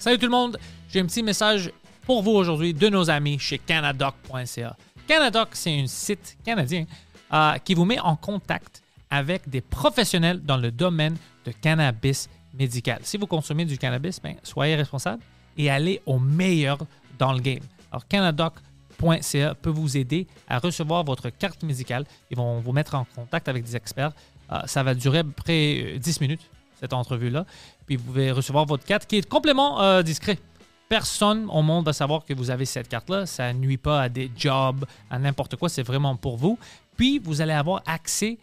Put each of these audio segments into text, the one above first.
Salut tout le monde, j'ai un petit message pour vous aujourd'hui de nos amis chez canadoc.ca. Canadoc, c'est un site canadien euh, qui vous met en contact avec des professionnels dans le domaine de cannabis médical. Si vous consommez du cannabis, ben, soyez responsable et allez au meilleur dans le game. Alors, canadoc.ca peut vous aider à recevoir votre carte médicale. Ils vont vous mettre en contact avec des experts. Euh, ça va durer à peu près euh, 10 minutes, cette entrevue-là. Puis vous pouvez recevoir votre carte qui est complètement euh, discret. Personne au monde va savoir que vous avez cette carte-là. Ça nuit pas à des jobs, à n'importe quoi. C'est vraiment pour vous. Puis vous allez avoir accès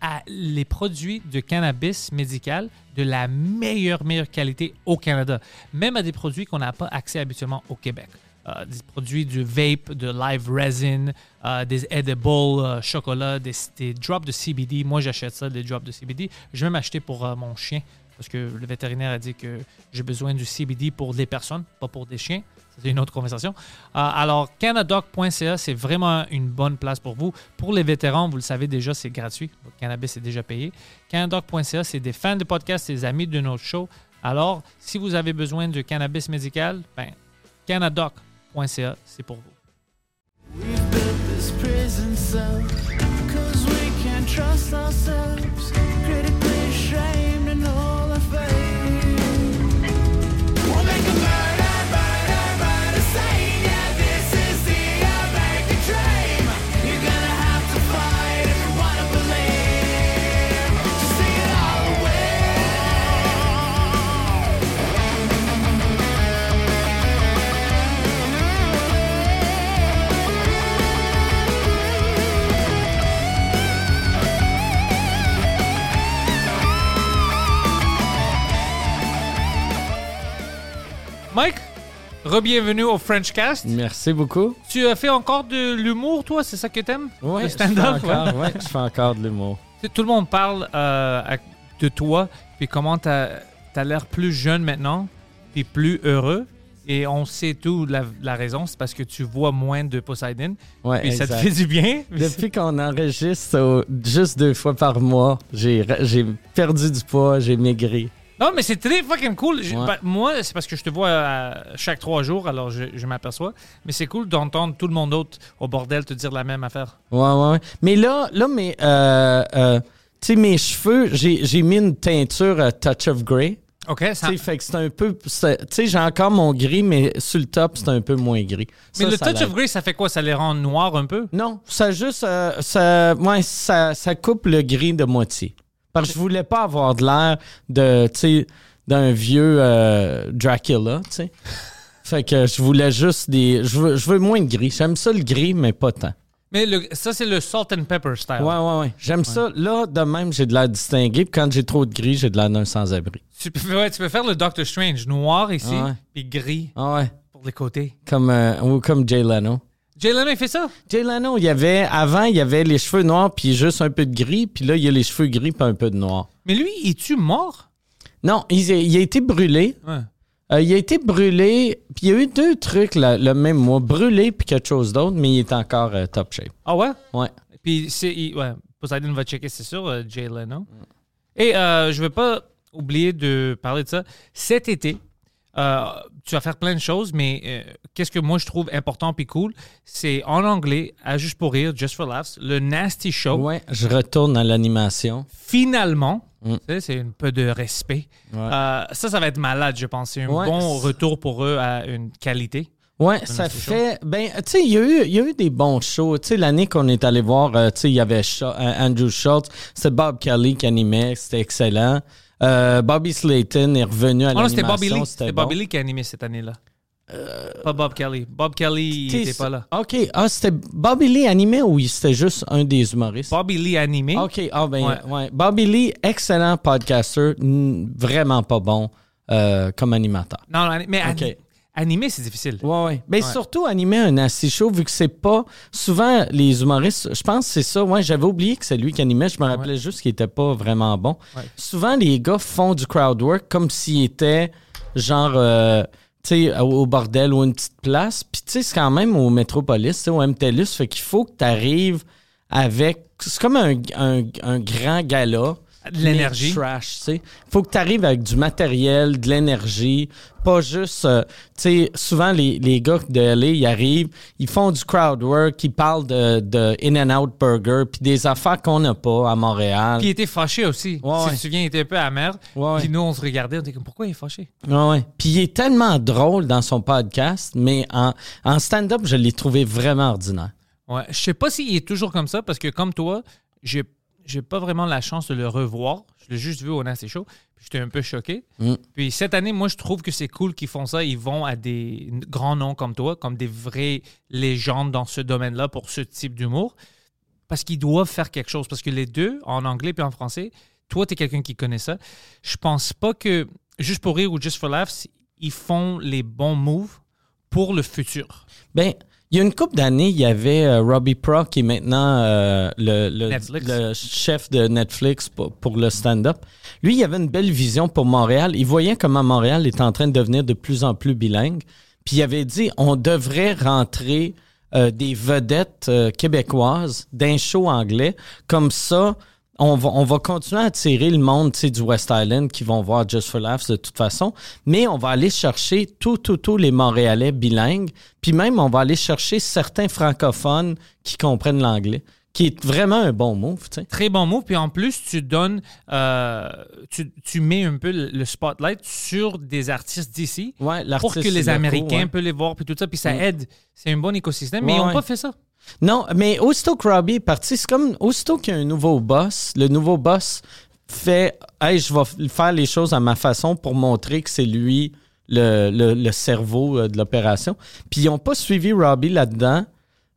à les produits de cannabis médical de la meilleure, meilleure qualité au Canada. Même à des produits qu'on n'a pas accès habituellement au Québec. Euh, des produits du vape, de live resin, euh, des edibles chocolat, des, drops de CBD. Moi, j'achète ça, des drops de CBD. Je vais m'acheter pour mon chien parce que le vétérinaire a dit que j'ai besoin du CBD pour des personnes, pas pour des chiens. C'est une autre conversation. Euh, alors, canadoc.ca, c'est vraiment une bonne place pour vous. Pour les vétérans, vous le savez déjà, c'est gratuit. Le cannabis est déjà payé. Canadoc.ca, c'est des fans de podcast, des amis de notre show. Alors, si vous avez besoin de cannabis médical, ben, canadoc.ca, c'est pour vous. Re-bienvenue au French Cast. Merci beaucoup. Tu as fait encore de l'humour, toi, c'est ça que t'aimes? Fais stand-up? encore, ouais. ouais, je fais encore de l'humour. Tout le monde parle euh, de toi, puis comment t'as as, l'air plus jeune maintenant, puis plus heureux. Et on sait tout la, la raison, c'est parce que tu vois moins de Poseidon. Ouais, Puis ça te fait du bien. Depuis qu'on enregistre juste deux fois par mois, j'ai perdu du poids, j'ai maigri. Non, mais c'est très fucking cool. Je- Ouais. ben, moi, c'est parce que je te vois euh, chaque trois jours, alors je, je m'aperçois. Mais c'est cool d'entendre tout le monde d'autre au bordel te dire la même affaire. Ouais, ouais, ouais. Mais là, là mais, euh, euh, tu sais, mes cheveux, j'ai j'ai mis une teinture euh, Touch of Grey. OK, ça... Tu sais, fait que c'est un peu. c'est- Tu sais, j'ai encore mon gris, mais sur le top, c'est un peu moins gris. Mais Ça, le ça touch l'aide. of grey, ça fait quoi? Ça les rend noirs un peu? Non, ça juste. euh, ça, ouais, ça, ça coupe le gris de moitié. Parce que je voulais pas avoir de l'air de, tu sais, d'un vieux euh, Dracula, tu sais. Fait que je voulais juste des. Je veux, je veux moins de gris. J'aime ça le gris, mais pas tant. Mais le- ça, c'est le salt and pepper style. Ouais, ouais, ouais. J'aime ça. Là, de même, j'ai de l'air distingué. Puis quand j'ai trop de gris, j'ai de l'air d'un sans-abri. Tu, peux, ouais, tu peux faire le Doctor Strange, noir ici, puis gris Ah ouais. pour les côtés. Comme, euh, ou comme Jay Leno. Jay Leno, il fait ça? Jay Leno, il y avait. Avant, il y avait les cheveux noirs, puis juste un peu de gris. Puis là, il y a les cheveux gris, puis un peu de noir. Mais lui, est-tu mort? Non, il, il a été brûlé. Ouais. Euh, il a été brûlé, puis il y a eu deux trucs là, le même mois, brûlé puis quelque chose d'autre, mais il est encore euh, top shape. Ah ouais? Ouais. Puis, c'est, ouais, Poseidon va checker, c'est sûr, euh, Jay Leno. Et je ne veux pas oublier de parler de ça. Cet été, euh, tu vas faire plein de choses, mais euh, qu'est-ce que moi je trouve important puis cool, c'est en anglais, à Juste pour rire, Just for Laughs, le Nasty Show. Ouais, je retourne à l'animation. Finalement, Mm. tu sais, c'est un peu de respect. Ouais. Euh, ça, ça va être malade, je pense. C'est un Ouais. bon retour pour eux à une qualité. Ouais, ça Show. fait. Ben, tu sais, il y, a eu- il y a eu des bons shows. Tu sais, l'année qu'on est allé voir, tu sais, il y avait Andrew Schultz, c'était Bob Kelly qui animait, c'était excellent. Euh, Bobby Slayton est revenu à Oh non, c'était l'animation. Bobby Lee. C'était bon. Bobby Lee qui a animé cette année-là. Pas Bob Kelly. Bob Kelly, il T'sais, était pas là. OK. Ah, c'était Bobby Lee animé ou c'était juste un des humoristes? Bobby Lee animé. OK. Ah, ben, Ouais. ouais. Bobby Lee, excellent podcaster, vraiment pas bon euh, comme animateur. Non, non, mais ani- Animé, c'est difficile. Ouais, ouais. Mais Ouais. surtout animer un assis show, vu que c'est pas. Souvent, les humoristes, je pense que c'est ça. Ouais, j'avais oublié que c'est lui qui animait. Je me rappelais juste qu'il était pas vraiment bon. Ouais. Souvent, les gars font du crowd work comme s'ils étaient genre. euh, tu sais, au bordel ou une petite place. Puis, tu sais, c'est quand même au Métropolis, au MTLUS. Fait qu'il faut que tu arrives avec. C'est comme un, un- un grand gala. De l'énergie. Trash, tu sais. Faut que tu arrives avec du matériel, de l'énergie, pas juste. euh, tu sais, souvent, les, les gars de LA, ils arrivent, ils font du crowd work, ils parlent de, de In-N-Out Burger, puis des affaires qu'on n'a pas à Montréal. Puis il était fâché aussi. Ouais, si ouais. tu te souviens, il était un peu amer. Ouais, Puis nous, on se regardait, on était comme, pourquoi il est fâché? Ouais, ouais. Puis il est tellement drôle dans son podcast, mais en, en stand-up, je l'ai trouvé vraiment ordinaire. Ouais. Je sais pas s'il est toujours comme ça, parce que comme toi, j'ai j'ai pas vraiment la chance de le revoir. Je l'ai juste vu au Nasty Show. J'étais un peu choqué. Mm. Puis cette année, moi, je trouve que c'est cool qu'ils font ça. Ils vont à des grands noms comme toi, comme des vraies légendes dans ce domaine-là pour ce type d'humour. Parce qu'ils doivent faire quelque chose. Parce que les deux, en anglais puis en français, toi, tu es quelqu'un qui connaît ça. Je pense pas que, juste pour rire ou just for laughs, ils font les bons moves pour le futur. Ben, il y a une couple d'années, il y avait euh, Robbie Pro qui est maintenant euh, le, le- le chef de Netflix pour, pour le stand-up. Lui, il avait une belle vision pour Montréal. Il voyait comment Montréal est en train de devenir de plus en plus bilingue. Puis il avait dit, on devrait rentrer euh, des vedettes euh, québécoises d'un show anglais. Comme ça, on va, on va continuer à attirer le monde du West Island qui vont voir Just for Laughs de toute façon, mais on va aller chercher tout, tout, tous les Montréalais bilingues, puis même on va aller chercher certains francophones qui comprennent l'anglais, qui est vraiment un bon move. Très bon mot. Puis en plus, tu donnes, euh, tu, tu mets un peu le spotlight sur des artistes d'ici Ouais, pour que les Américains ouais. peuvent les voir, puis tout ça. Puis ça Mm. aide. C'est un bon écosystème. Mais ils n'ont pas fait ça. Non, mais aussitôt que Robbie est parti, c'est comme aussitôt qu'il y a un nouveau boss, le nouveau boss fait Hey, je vais faire les choses à ma façon pour montrer que c'est lui le cerveau euh, de l'opération. Puis ils n'ont pas suivi Robbie là-dedans.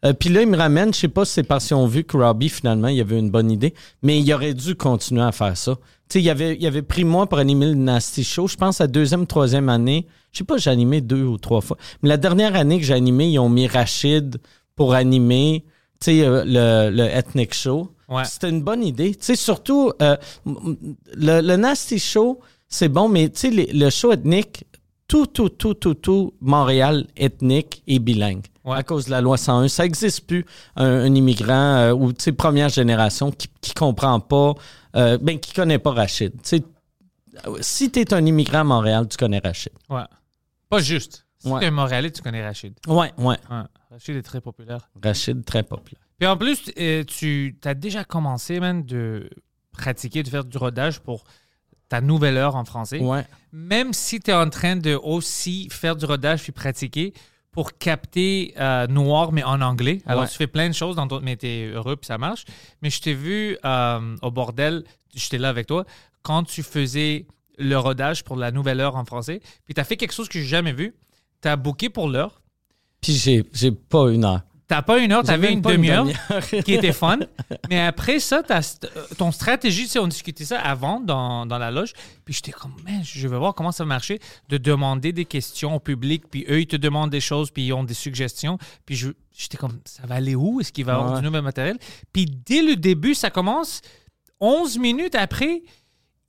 Euh, puis là, ils me ramènent, je sais pas si c'est parce qu'ils ont vu que Robbie, finalement, il avait une bonne idée, mais il aurait dû continuer à faire ça. Tu sais, il avait, il avait pris moi pour animer le Nasty Show. Je pense à deuxième, troisième année. Je sais pas, j'ai animé deux ou trois fois. Mais la dernière année que j'ai animé, ils ont mis Rachid pour animer, euh, le, le Ethnic Show. Ouais. C'était une bonne idée. Surtout, euh, le, le Nasty Show, c'est bon, mais les- le show ethnique, tout, tout, tout, tout, tout, Montréal ethnique et bilingue. Ouais. À cause de la loi 101. Ça n'existe plus, un, un immigrant euh, ou, première génération qui, qui comprend pas, euh, ben, qui connaît pas Rachid. Si tu es un immigrant à Montréal, tu connais Rachid. Ouais. Pas juste. Si Ouais. tu es un Montréalais, tu connais Rachid. Ouais, ouais. Ouais. Rachid est très populaire. Rachid, très populaire. Puis en plus, euh, tu as déjà commencé, man, de pratiquer, de faire du rodage pour ta nouvelle heure en français. Ouais. Même si tu es en train de aussi faire du rodage puis pratiquer pour capter euh, noir, mais en anglais. Alors, Ouais. tu fais plein de choses, dans ton... mais tu es heureux puis ça marche. Mais je t'ai vu euh, au bordel, j'étais là avec toi, quand tu faisais le rodage pour la nouvelle heure en français. Puis tu as fait quelque chose que j'ai jamais vu. Tu as booké pour l'heure. Puis j'ai, j'ai pas une heure. T'as pas une heure, t'avais une demi-heure qui était fun. Mais après ça, euh, ton stratégie, on discutait ça avant dans, dans la loge. Puis j'étais comme, man, je veux voir comment ça va marcher de demander des questions au public. Puis eux, ils te demandent des choses, puis ils ont des suggestions. Puis je- j'étais comme, ça va aller où? Est-ce qu'il va y avoir du nouvel matériel? Puis dès le début, ça commence. 11 minutes après,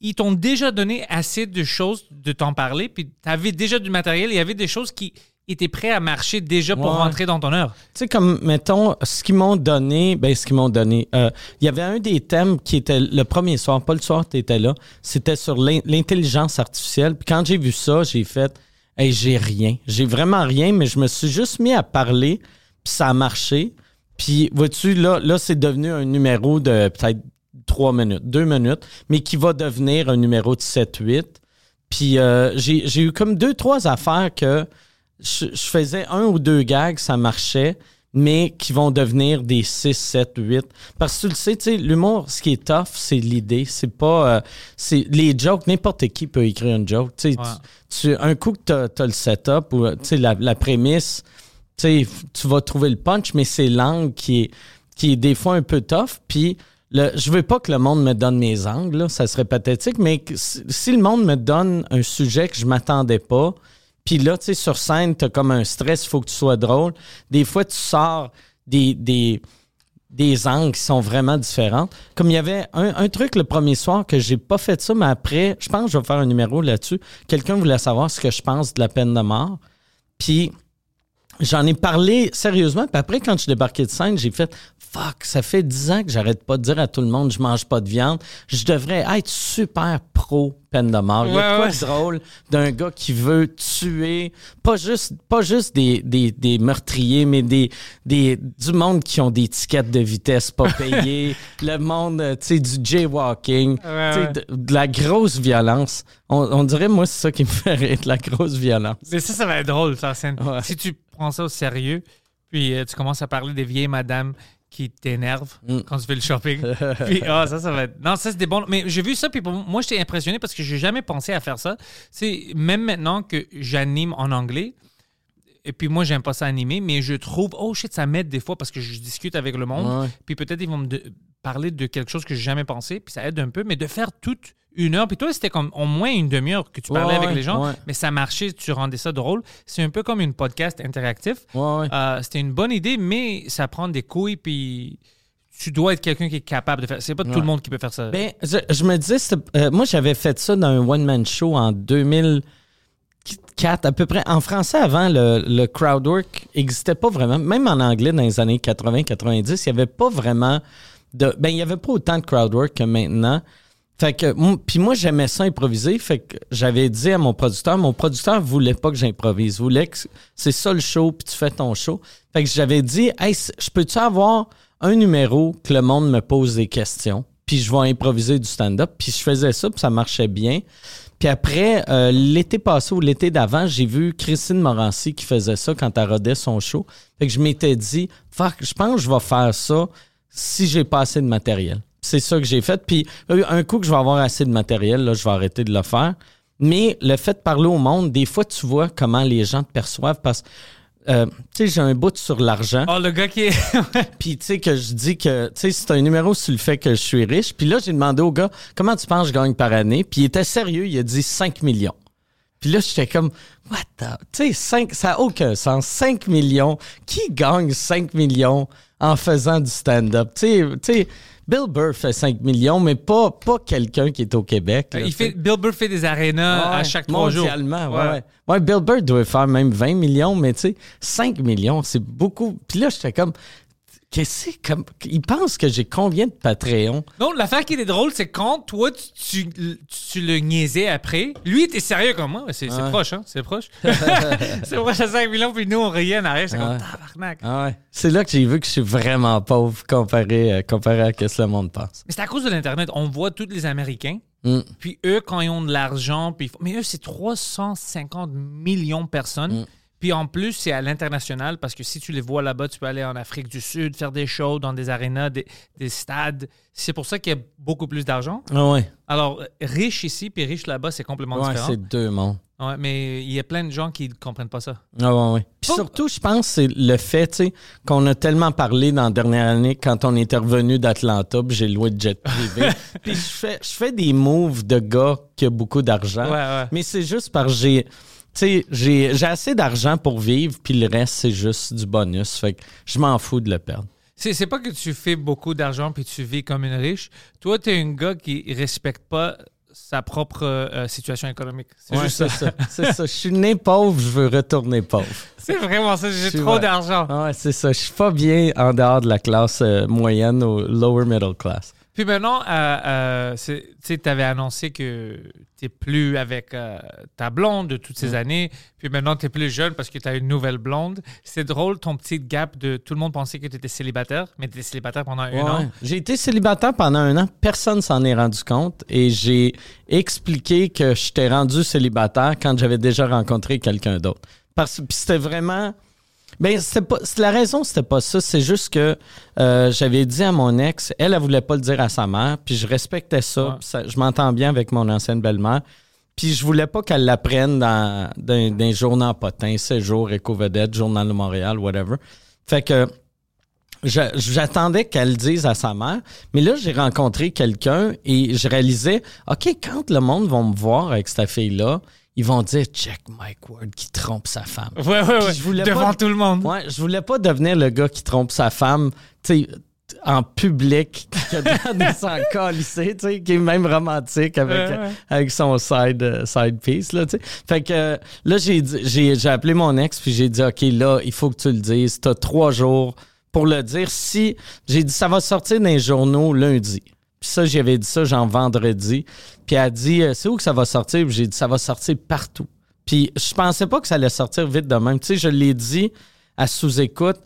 ils t'ont déjà donné assez de choses de t'en parler. Puis t'avais déjà du matériel. Il y avait des choses qui étaient prêtes à marcher déjà pour Ouais. rentrer dans ton heure. Tu sais, comme, mettons, ce qu'ils m'ont donné, ben, ce qu'ils m'ont donné, euh, il y avait un des thèmes qui était le premier soir, pas le soir, tu étais là, c'était sur l'in- l'intelligence artificielle. Puis quand j'ai vu ça, j'ai fait, hey, j'ai rien. J'ai vraiment rien, mais je me suis juste mis à parler, puis ça a marché. Puis, vois-tu, là, là c'est devenu un numéro de peut-être trois minutes, deux minutes, mais qui va devenir un numéro de 7-8. Puis euh, j'ai eu comme deux, trois affaires que je, je faisais un ou deux gags, ça marchait, mais qui vont devenir des 6, 7, 8. Parce que tu le sais, tu sais, l'humour, ce qui est tough, c'est l'idée. C'est pas. euh, c'est les jokes, n'importe qui peut écrire une joke. Tu sais, Ouais. tu- tu- un coup que tu as, le setup ou la, la prémisse, tu vas trouver le punch, mais c'est l'angle qui est, qui est des fois un peu tough. Puis le, je veux pas que le monde me donne mes angles, là, ça serait pathétique, mais si, si le monde me donne un sujet que je m'attendais pas, puis là, tu sais, sur scène, tu as comme un stress, il faut que tu sois drôle. Des fois, tu sors des, des, angles qui sont vraiment différents. Comme il y avait un, un truc le premier soir que j'ai pas fait ça, mais après, je pense que je vais faire un numéro là-dessus. Quelqu'un voulait savoir ce que je pense de la peine de mort. Puis j'en ai parlé sérieusement. Puis après, quand je suis débarqué de scène, j'ai fait Fuck, ça fait dix ans que j'arrête pas de dire à tout le monde je mange pas de viande. Je devrais être super pro peine de mort. Il y a quoi ouais. de drôle d'un gars qui veut tuer, pas juste, pas juste des, des, des meurtriers, mais des, des, du monde qui ont des tickets de vitesse pas payés, le monde, euh, tu sais, du jaywalking, Ouais, tu sais, ouais. de, de la grosse violence. On, on dirait, moi, c'est ça qui me fait rire, de la grosse violence. Mais ça, ça va être drôle, ça. Si tu prends ça au sérieux, puis euh, tu commences à parler des vieilles madames qui t'énervent Mm. quand tu fais le shopping. puis, ah, ça, ça va être. Non, ça, c'est des bons. Mais j'ai vu ça, puis pour moi, j'étais impressionné parce que j'ai jamais pensé à faire ça. C'est même maintenant que j'anime en anglais. Et puis moi, j'aime pas ça animer, mais je trouve, oh shit, ça m'aide des fois parce que je discute avec le monde. Ouais. Puis peut-être ils vont me de- parler de quelque chose que j'ai jamais pensé, puis ça aide un peu. Mais de faire toute une heure, puis toi, c'était comme au moins une demi-heure que tu parlais Ouais, avec les gens, ouais. mais ça marchait, tu rendais ça drôle. C'est un peu comme une podcast interactif. Ouais. Euh, c'était une bonne idée, mais ça prend des couilles, puis tu dois être quelqu'un qui est capable de faire. C'est pas tout le monde qui peut faire ça. Ben, je, je me disais, euh, moi, j'avais fait ça dans un one-man show en 2004, à peu près. En français, avant, le, le crowd work n'existait pas vraiment. Même en anglais, dans les années 80-90, il n'y avait pas vraiment Ben, il n'y avait pas autant de crowd work que maintenant. Fait que, puis moi, j'aimais ça improviser. Fait que j'avais dit à mon producteur, mon producteur voulait pas que j'improvise. voulait que c'est ça le show, puis tu fais ton show. Fait que j'avais dit, hey, je peux-tu avoir un numéro que le monde me pose des questions, puis je vais improviser du stand-up. Puis je faisais ça, puis ça marchait bien. Puis après, euh, l'été passé ou l'été d'avant, j'ai vu Christine Morancy qui faisait ça quand elle rodait son show. Fait que je m'étais dit, je pense que je vais faire ça si j'ai pas assez de matériel. C'est ça que j'ai fait. Puis euh, un coup que je vais avoir assez de matériel, là, je vais arrêter de le faire. Mais le fait de parler au monde, des fois, tu vois comment les gens te perçoivent parce que, euh, tu sais, j'ai un bout sur l'argent. Oh, le gars qui est. Puis, tu sais, que je dis que, tu sais, c'est un numéro sur le fait que je suis riche. Puis là, j'ai demandé au gars, comment tu penses que je gagne par année? Puis il était sérieux, il a dit 5 millions. Puis là, j'étais comme, what the... Tu sais, 5, ça n'a aucun sens. 5 millions. Qui gagne 5 millions en faisant du stand-up? Tu sais, Bill Burr fait 5 millions, mais pas, pas quelqu'un qui est au Québec. là, il tu sais. fait, Bill Burr fait des arénas à chaque trois jours. mondialement, ouais. ouais. Ouais, Bill Burr doit faire même 20 millions, mais tu sais, 5 millions, c'est beaucoup. Puis là, j'étais comme, qu'est-ce que c'est comme. Il pense que j'ai combien de Patreon? Non, l'affaire qui est drôle, c'est quand toi, tu, tu, tu le niaisais après, lui était sérieux comme moi. C'est Ouais. proche, hein? C'est proche. c'est proche à 5 millions, puis nous, on riait en arrière. C'est Ouais. comme tabarnak. Ah ouais. C'est là que j'ai vu que je suis vraiment pauvre comparé, euh, comparé à ce que le monde pense. Mais c'est à cause de l'Internet. On voit tous les Américains, Mm. puis eux, quand ils ont de l'argent, puis mais eux, c'est 350 millions de personnes. Mm. Puis en plus, c'est à l'international parce que si tu les vois là-bas, tu peux aller en Afrique du Sud, faire des shows dans des arénas, des, des stades. C'est pour ça qu'il y a beaucoup plus d'argent. Ah ouais. Alors, riche ici puis riche là-bas, c'est complètement Ouais, différent. c'est deux mondes. Ouais, mais il y a plein de gens qui ne comprennent pas ça. Ah ouais, ouais. Puis Oh. surtout, je pense, c'est le fait, tu sais, qu'on a tellement parlé dans la dernière année quand on était revenu d'Atlanta, puis j'ai loué de jet privé. puis je fais, je fais des moves de gars qui a beaucoup d'argent. Ouais, ouais. Mais c'est juste parce que j'ai, sais, j'ai, j'ai assez d'argent pour vivre, puis le reste, c'est juste du bonus. Fait que je m'en fous de le perdre. C'est, c'est pas que tu fais beaucoup d'argent puis tu vis comme une riche. Toi, tu es un gars qui respecte pas sa propre euh, situation économique. C'est Ouais, juste c'est ça. ça. C'est ça. Je suis né pauvre, je veux retourner pauvre. C'est vraiment ça. J'ai trop d'argent. Ouais, c'est ça. Je suis pas bien en dehors de la classe euh, moyenne ou lower middle class. Puis maintenant, euh, euh, tu avais annoncé que tu plus avec euh, ta blonde de toutes ces années. Puis maintenant, tu es plus jeune parce que tu as une nouvelle blonde. C'est drôle, ton petit gap de tout le monde pensait que tu étais célibataire, mais tu étais célibataire pendant un an. J'ai été célibataire pendant un an. Personne s'en est rendu compte. Et j'ai expliqué que j'étais rendu célibataire quand j'avais déjà rencontré quelqu'un d'autre. Parce que c'était vraiment. Ben, c'était pas, la raison, c'était pas ça. C'est juste que euh, j'avais dit à mon ex, elle, elle voulait pas le dire à sa mère, puis je respectais ça. Ouais. puis ça- je m'entends bien avec mon ancienne belle-mère. Puis je voulais pas qu'elle l'apprenne dans, dans, dans un journal potin, séjour, éco-vedette, journal de Montréal, whatever. Fait que j'attendais qu'elle le dise à sa mère. Mais là, j'ai rencontré quelqu'un et je réalisais, OK, quand le monde va me voir avec cette fille-là, ils vont dire, check Mike Ward qui trompe sa femme. Ouais, ouais, ouais. je voulais Devant pas- tout le monde. Ouais, je voulais pas devenir le gars qui trompe sa femme, tu sais, en public, qui a s'en calisser, tu sais, qui est même romantique avec, Ouais, ouais. avec son side, euh, side piece, là, tu sais. Fait que là, j'ai, dit- j'ai, j'ai appelé mon ex, puis j'ai dit, OK, là, il faut que tu le dises. T'as trois jours pour le dire. Si, j'ai dit, ça va sortir dans les journaux lundi. Puis ça, j'avais dit ça, genre vendredi. Puis elle a dit, euh, c'est où que ça va sortir? J'ai dit, ça va sortir partout. Puis je pensais pas que ça allait sortir vite de même. Tu sais, je l'ai dit à sous-écoute,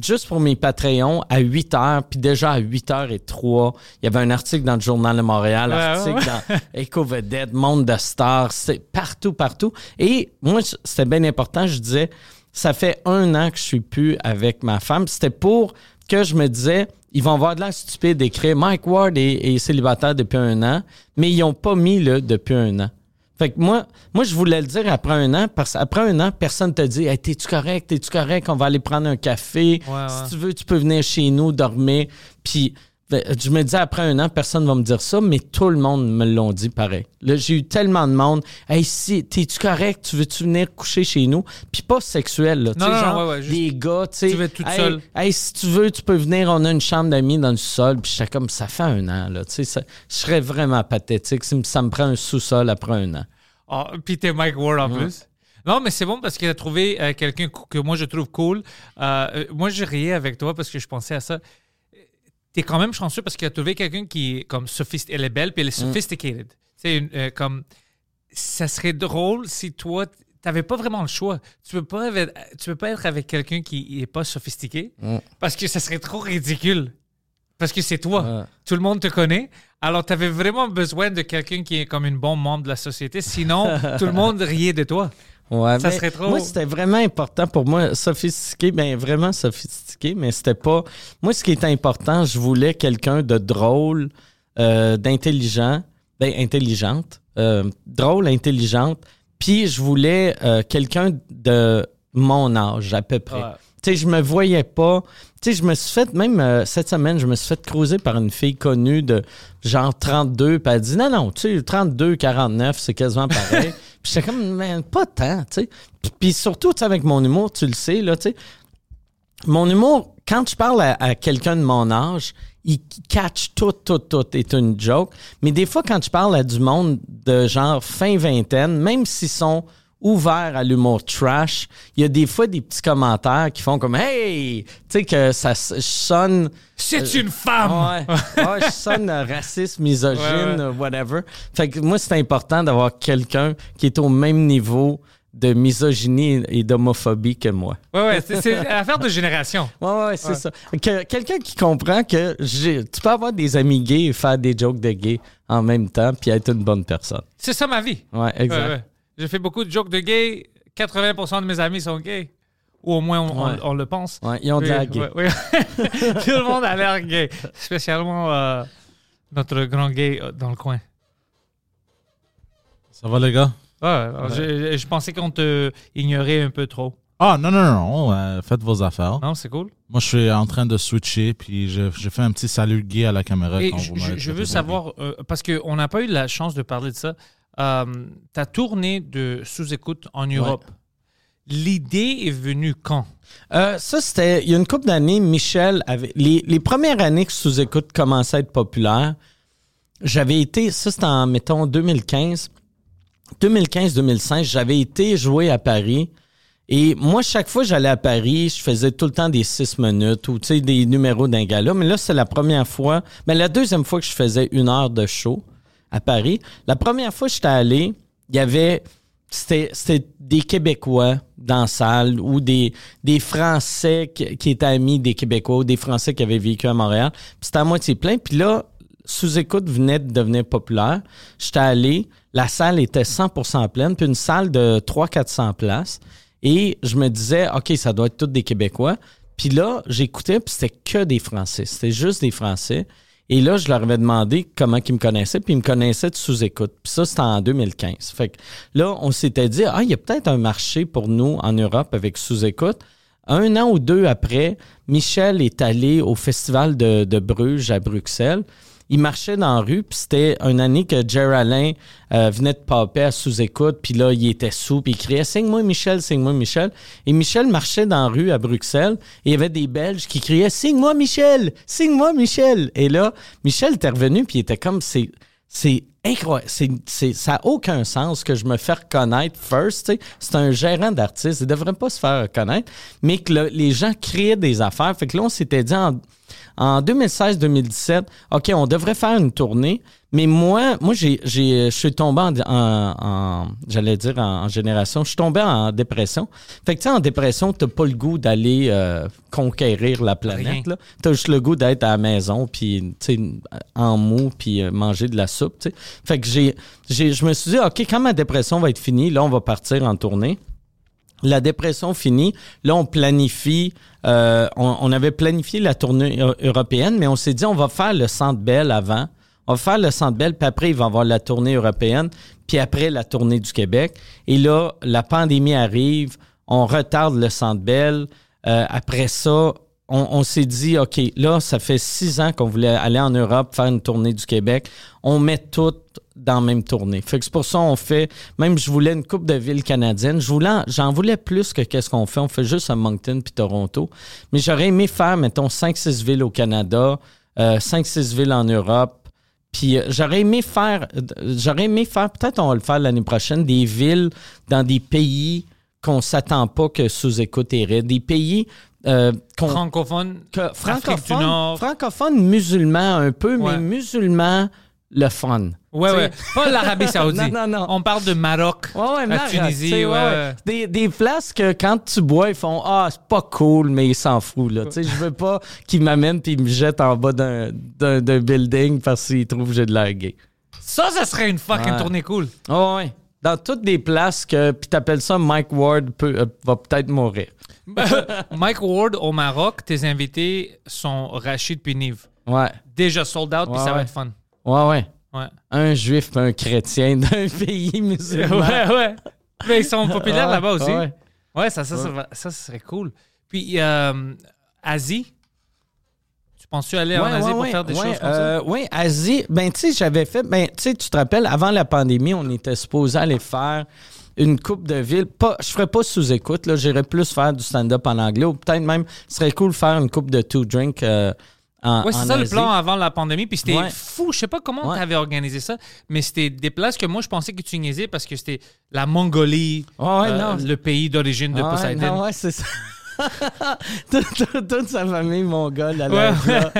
juste pour mes Patreons, à 8 heures. Puis déjà à 8 heures et 3, il y avait un article dans le Journal de Montréal, Ouais, article ouais, dans Éco-Vedette, Monde de Stars, c'est partout, partout. Et moi, c'était bien important. Je disais, ça fait un an que je suis plus avec ma femme. C'était pour que je me disais, ils vont avoir de l'air stupide d'écrire Mike Ward est, est célibataire depuis un an, mais ils n'ont pas mis le depuis un an. Fait que moi, moi, je voulais le dire après un an, parce qu'après un an, personne te dit hey, T'es-tu correct, t'es-tu correct, on va aller prendre un café. Ouais, ouais. Si tu veux, tu peux venir chez nous dormir. Puis je me dis après un an, personne va me dire ça, mais tout le monde me l'ont dit pareil. Là, j'ai eu tellement de monde. Hey, si, t'es-tu correct? Tu veux-tu venir coucher chez nous? Puis pas sexuel, là. Tu Non, sais, non, ouais, ouais, juste- des gars, tu sais. tu veux être toute hey, seule. Hey, si tu veux, tu peux venir, on a une chambre d'amis dans le sol. Puis j'étais comme, ça fait un an, là. Tu sais, je serais vraiment pathétique si ça me prend un sous-sol après un an. Ah, puis t'es Mike Ward en plus. Non, mais c'est bon parce qu'il a trouvé euh, quelqu'un que moi je trouve cool. Euh, euh, moi, je riais avec toi parce que je pensais à ça. T'es quand même chanceux parce qu'il a trouvé quelqu'un qui est comme sophistiqué. Elle est belle, puis elle est sophisticated. C'est une, euh, comme. Ça serait drôle si toi, t'avais pas vraiment le choix. Tu peux pas, avec- tu peux pas être avec quelqu'un qui est pas sophistiqué parce que ça serait trop ridicule. Parce que c'est toi. Ouais. Tout le monde te connaît. Alors, tu avais vraiment besoin de quelqu'un qui est comme une bon membre de la société. Sinon, tout le monde riait de toi. Ouais, Ça serait trop- Moi, c'était vraiment important pour moi, sophistiqué, ben vraiment sophistiqué, mais c'était pas. Moi, ce qui était important, je voulais quelqu'un de drôle, euh, d'intelligent, ben intelligente, euh, drôle, intelligente, puis je voulais euh, quelqu'un de mon âge à peu près. Ouais. Tu sais, je me voyais pas. Tu sais, je me suis fait, même euh, cette semaine, je me suis fait creuser par une fille connue de genre 32. Puis elle dit, non, non, tu sais, 32, 49, c'est quasiment pareil. puis j'étais comme, mais pas tant, tu sais. Puis- Puis surtout, tu sais, avec mon humour, tu le sais, là, tu sais. Mon humour, quand je parle à, à quelqu'un de mon âge, il catch tout, tout, tout est une joke. Mais des fois, quand je parle à du monde de genre fin vingtaine, même s'ils sont ouverts à l'humour trash, il y a des fois des petits commentaires qui font comme Hey! Tu sais, que ça sonne. C'est une femme! Ouais, ouais, je sonne euh, raciste, misogyne, Ouais, ouais. euh, whatever. Fait que moi, c'est important d'avoir quelqu'un qui est au même niveau de misogynie et d'homophobie que moi. Ouais, ouais, c'est- affaire de génération. Ouais, ouais, c'est ça. Que- Quelqu'un qui comprend que j'ai- tu peux avoir des amis gays et faire des jokes de gays en même temps puis être une bonne personne. C'est ça ma vie. Ouais, exact. Ouais, ouais. J'ai fait beaucoup de jokes de gays. 80% de mes amis sont gays. Ou au moins, on, on- Ouais. on le pense. Ouais, ils ont de Oui, la gay. ouais, ouais. Tout le monde a l'air gay. Spécialement euh, notre grand gay euh, dans le coin. Ça va, les gars? Ouais, Je, je pensais qu'on te ignorait un peu trop. Ah, non, non, non. euh, faites vos affaires. Non, c'est cool. Moi, je suis en train de switcher, puis je, je fais un petit salut gay à la caméra Et quand je, vous je- je veux savoir, euh, parce qu'on n'a pas eu la chance de parler de ça, euh, ta tournée de sous-écoute en Europe, l'idée est venue quand? Euh, ça, c'était. Il y a une couple d'années, Michel avait. Les, les premières années que Sous-Écoute commençait à être populaire, j'avais été. Ça, c'était en, mettons, 2015. 2015-2016, j'avais été jouer à Paris. Et moi, chaque fois que j'allais à Paris, je faisais tout le temps des six minutes ou des numéros d'un gala. Mais là, c'est la première fois. Mais la deuxième fois que je faisais une heure de show à Paris. La première fois que j'étais allé, il y avait. C'était des Québécois dans la salle ou des, des Français qui, qui étaient amis des Québécois ou des Français qui avaient vécu à Montréal. Puis c'était à moitié plein. Puis là, sous-écoute venait de devenir populaire. J'étais allé, la salle était 100% pleine, puis une salle de 300-400 places. Et je me disais, OK, ça doit être tous des Québécois. Puis là, j'écoutais, puis c'était que des Français. C'était juste des Français. Et là, je leur avais demandé comment ils me connaissaient, puis ils me connaissaient de sous-écoute. Puis ça, c'était en 2015. Fait que là, on s'était dit, ah, il y a peut-être un marché pour nous en Europe avec sous-écoute. Un an ou deux après, Michel est allé au festival de, de Bruges à Bruxelles. Il marchait dans la rue, puis c'était une année que Jerry euh, venait de popper à sous-écoute, puis là, il était sous, puis il criait « Signe-moi Michel, signe-moi Michel ». Et Michel marchait dans la rue à Bruxelles, et il y avait des Belges qui criaient « Signe-moi Michel, signe-moi Michel ». Et là, Michel était revenu, puis il était comme « C'est incroyable. Ça n'a aucun sens que je me fais reconnaître first. C'est un gérant d'artiste. Il ne devrait pas se faire reconnaître, mais que le- les gens créent des affaires. Fait que là, on s'était dit en, en 2016-2017, OK, on devrait faire une tournée. Mais moi, moi j'ai, je suis tombé en, en- en- j'allais dire en, en génération, je suis tombé en dépression. Fait que tu sais, en dépression, t'as pas le goût d'aller euh, conquérir la planète. T'as juste le goût d'être à la maison, puis tu sais, en mou, puis euh, manger de la soupe. Fait que j'ai, j'ai, je me suis dit, OK, quand ma dépression va être finie, là, on va partir en tournée. La dépression finie, là, on planifie, euh, on, avait planifié la tournée eu- européenne, mais on s'est dit, on va faire le Centre Bell avant. On va faire le Centre Bell, puis après, il va y avoir la tournée européenne, puis après, la tournée du Québec. Et là, la pandémie arrive, on retarde le Centre Bell. Euh, après ça, on, s'est dit, OK, là, ça fait six ans qu'on voulait aller en Europe, faire une tournée du Québec. On met tout dans la même tournée. Fait c'est pour ça on fait, même je voulais une coupe de villes canadiennes. J'en voulais plus que qu'est-ce qu'on fait. On fait juste à Moncton puis Toronto. Mais j'aurais aimé faire, mettons, 5-6 villes au Canada, euh, 5-6 villes en Europe. Puis euh, j'aurais aimé faire, euh, j'aurais aimé faire, peut-être on va le faire l'année prochaine, des villes dans des pays qu'on s'attend pas que sous-écoute irait. Des pays euh, Francophone, que Afrique du francophone, Nord. francophone musulman un peu, Ouais. mais musulman le fun. Ouais, T'sais- ouais. Pas l'Arabie Saoudite. Non, non, non. On parle de Maroc, Ouais, ouais, la Maroc, Tunisie. ouais. Des, des places que quand tu bois, ils font Ah, c'est pas cool, mais ils s'en foutent. Là. Tu sais, Je veux pas qu'ils m'amènent puis ils me jettent en bas d'un, d'un, d'un building parce qu'ils trouvent que j'ai de l'air gay. Ça, ça serait une fucking tournée cool. Oh, ouais. Dans toutes des places que. Puis t'appelles ça Mike Ward peut, euh, va peut-être mourir. Mike Ward au Maroc, tes invités sont Rachid puis Nive. Ouais. Déjà sold out, puis Ouais, ça va ouais. être fun. Ouais, ouais. Ouais. Un juif puis un chrétien d'un pays musulman. Ouais, ouais. Mais ils sont populaires là-bas aussi. ouais. Ouais, ça, ça, ça, ça, serait cool. Puis, euh, Asie, penses-tu aller en Ouais, Asie ouais, pour faire des choses comme euh, Oui, Asie. Ben, tu sais, j'avais fait. Ben, tu sais, tu te rappelles, avant la pandémie, on était supposé aller faire une coupe de ville. Pas, je ferais pas sous écoute, là. J'irais plus faire du stand-up en anglais ou peut-être même, ce serait cool faire une coupe de two drink euh, en. ça? Ouais, c'est en ça le plan avant la pandémie. Puis c'était Ouais. fou. Je sais pas comment Ouais. tu avais organisé ça, mais c'était des places que moi, je pensais que tu niaisais parce que c'était la Mongolie, euh, le pays d'origine de ouais, Poseidon. non, ouais, c'est ça. Toute, sa famille mongole à Ouais, là.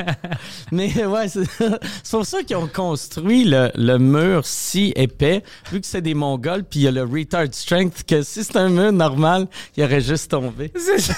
Mais ouais, c'est pour ça qu'ils ont construit le, le mur si épais, vu que c'est des Mongols, puis il y a le retard strength, que si c'était un mur normal, il aurait juste tombé. C'est ça.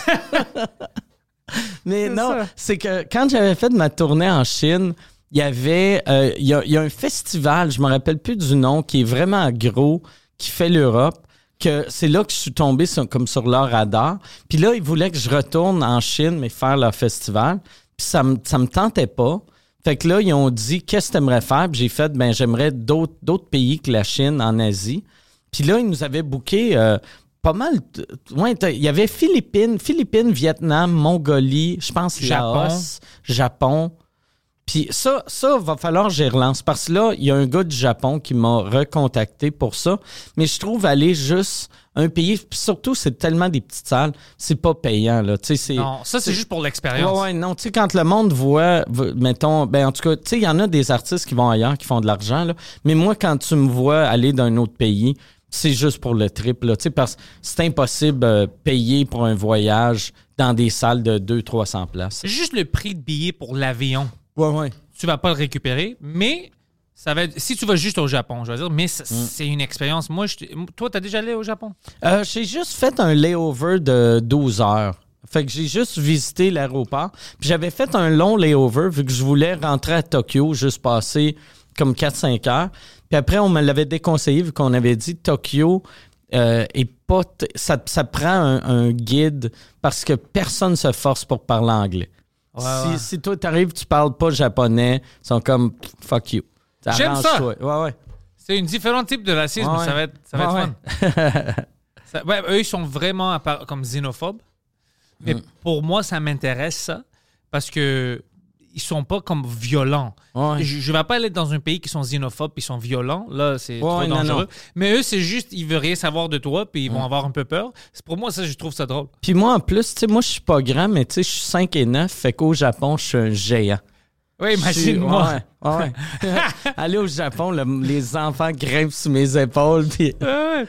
Mais non, c'est que quand j'avais fait ma tournée en Chine, il y avait euh, il y, a, il y a un festival, je me rappelle plus du nom, qui est vraiment gros, qui fait l'Europe. Que c'est là que je suis tombé sur- comme sur leur radar. Puis là, ils voulaient que je retourne en Chine, mais faire leur festival. Puis ça me, ça me tentait pas. Fait que là, ils ont dit, qu'est-ce que tu aimerais faire? Puis j'ai fait, ben, j'aimerais d'autres, d'autres pays que la Chine en Asie. Puis là, ils nous avaient booké euh, pas mal. ouais, il y avait Philippines, Philippines, Vietnam, Mongolie, je pense Japon. Laos, Japon. Puis ça, ça, va falloir que j'y relance. Parce que là, il y a un gars du Japon qui m'a recontacté pour ça. Mais je trouve aller juste un pays, puis surtout, c'est tellement des petites salles, c'est pas payant, là. Non, ça, c'est juste pour l'expérience. Ouais, ouais, non, tu sais, quand le monde voit, mettons, ben, en tout cas, tu sais, il y en a des artistes qui vont ailleurs, qui font de l'argent, là. Mais moi, quand tu me vois aller d'un autre pays, c'est juste pour le trip, là, tu sais, parce que c'est impossible euh, payer pour un voyage dans des salles de 200-300 places. C'est juste le prix de billet pour l'avion. Ouais, ouais. Tu vas pas le récupérer, mais ça va être, si tu vas juste au Japon, je veux dire, mais c'est Mm. c'est une expérience. Moi, je, toi, t'as déjà allé au Japon? Euh, j'ai juste fait un layover de 12 heures. Fait que j'ai juste visité l'aéroport. Puis j'avais fait un long layover vu que je voulais rentrer à Tokyo, juste passer comme 4-5 heures. Puis après, on me l'avait déconseillé vu qu'on avait dit Tokyo, euh, est pas. Ça, ça prend un, un guide parce que personne se force pour parler anglais. Ouais, si, ouais. si toi, t'arrives, tu parles pas japonais, ils sont comme fuck you. J'aime ça. Ouais, ouais. C'est une différent type de racisme, Ouais, ça va être, ça va ouais. être fun. Ça- ouais, eux, ils sont vraiment comme xénophobes. Mais Mm. pour moi, ça m'intéresse, ça, parce que ils sont pas comme violents. Ouais. Je, je vais pas aller dans un pays qui sont xénophobes ils sont violents. Là, c'est trop non, dangereux. non. Mais eux, c'est juste, ils veulent rien savoir de toi puis ils vont avoir un peu peur. C'est pour moi, ça, je trouve ça drôle. Puis moi, en plus, tu sais, moi, je suis pas grand, mais tu sais, je suis 5 et 9, fait qu'au Japon, je suis un géant. Oui, imagine-moi. Ouais, ouais. Aller au Japon, le- les enfants grimpent sur mes épaules, puis... Ouais,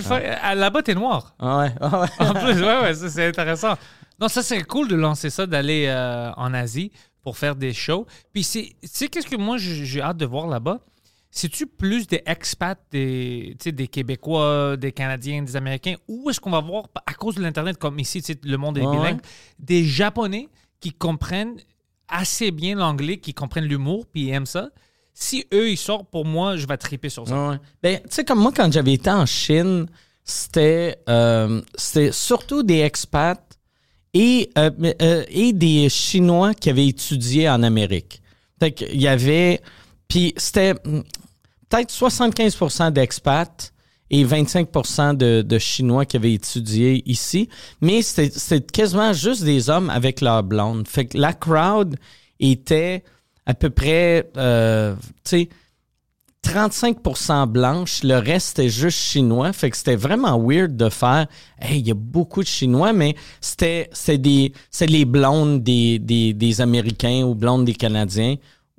fa- Là-bas, t'es noir. Ouais, ouais. En plus, ouais, ouais, c'est intéressant. Non, ça, c'est cool de lancer ça, d'aller euh, en Asie pour faire des shows. Puis, c'est- tu sais, qu'est-ce que moi, j'ai hâte de voir là-bas? C'est-tu plus des expats, des, tu sais, des Québécois, des Canadiens, des Américains, ou est-ce qu'on va voir, à cause de l'Internet, comme ici, tu sais, le monde est Ouais, bilingue, des Japonais qui comprennent assez bien l'anglais, qui comprennent l'humour, puis ils aiment ça? Si eux, ils sortent, pour moi, je vais triper sur ça. Ouais. Ben, tu sais, comme moi, quand j'avais été en Chine, c'était euh, c'était surtout des expats et, euh, euh, et des Chinois qui avaient étudié en Amérique. Fait qu'il y avait... Puis c'était hmm, peut-être 75% d'expats et 25 de, de Chinois qui avaient étudié ici. Mais c'était c'était quasiment juste des hommes avec leur blonde. Fait que la crowd était à peu près, euh, tu sais, 35% blanche, le reste était juste chinois. Fait que c'était vraiment weird de faire. Hey, il y a beaucoup de chinois, mais c'était c'est des c'est les blondes des, des, des Américains ou blondes des Canadiens.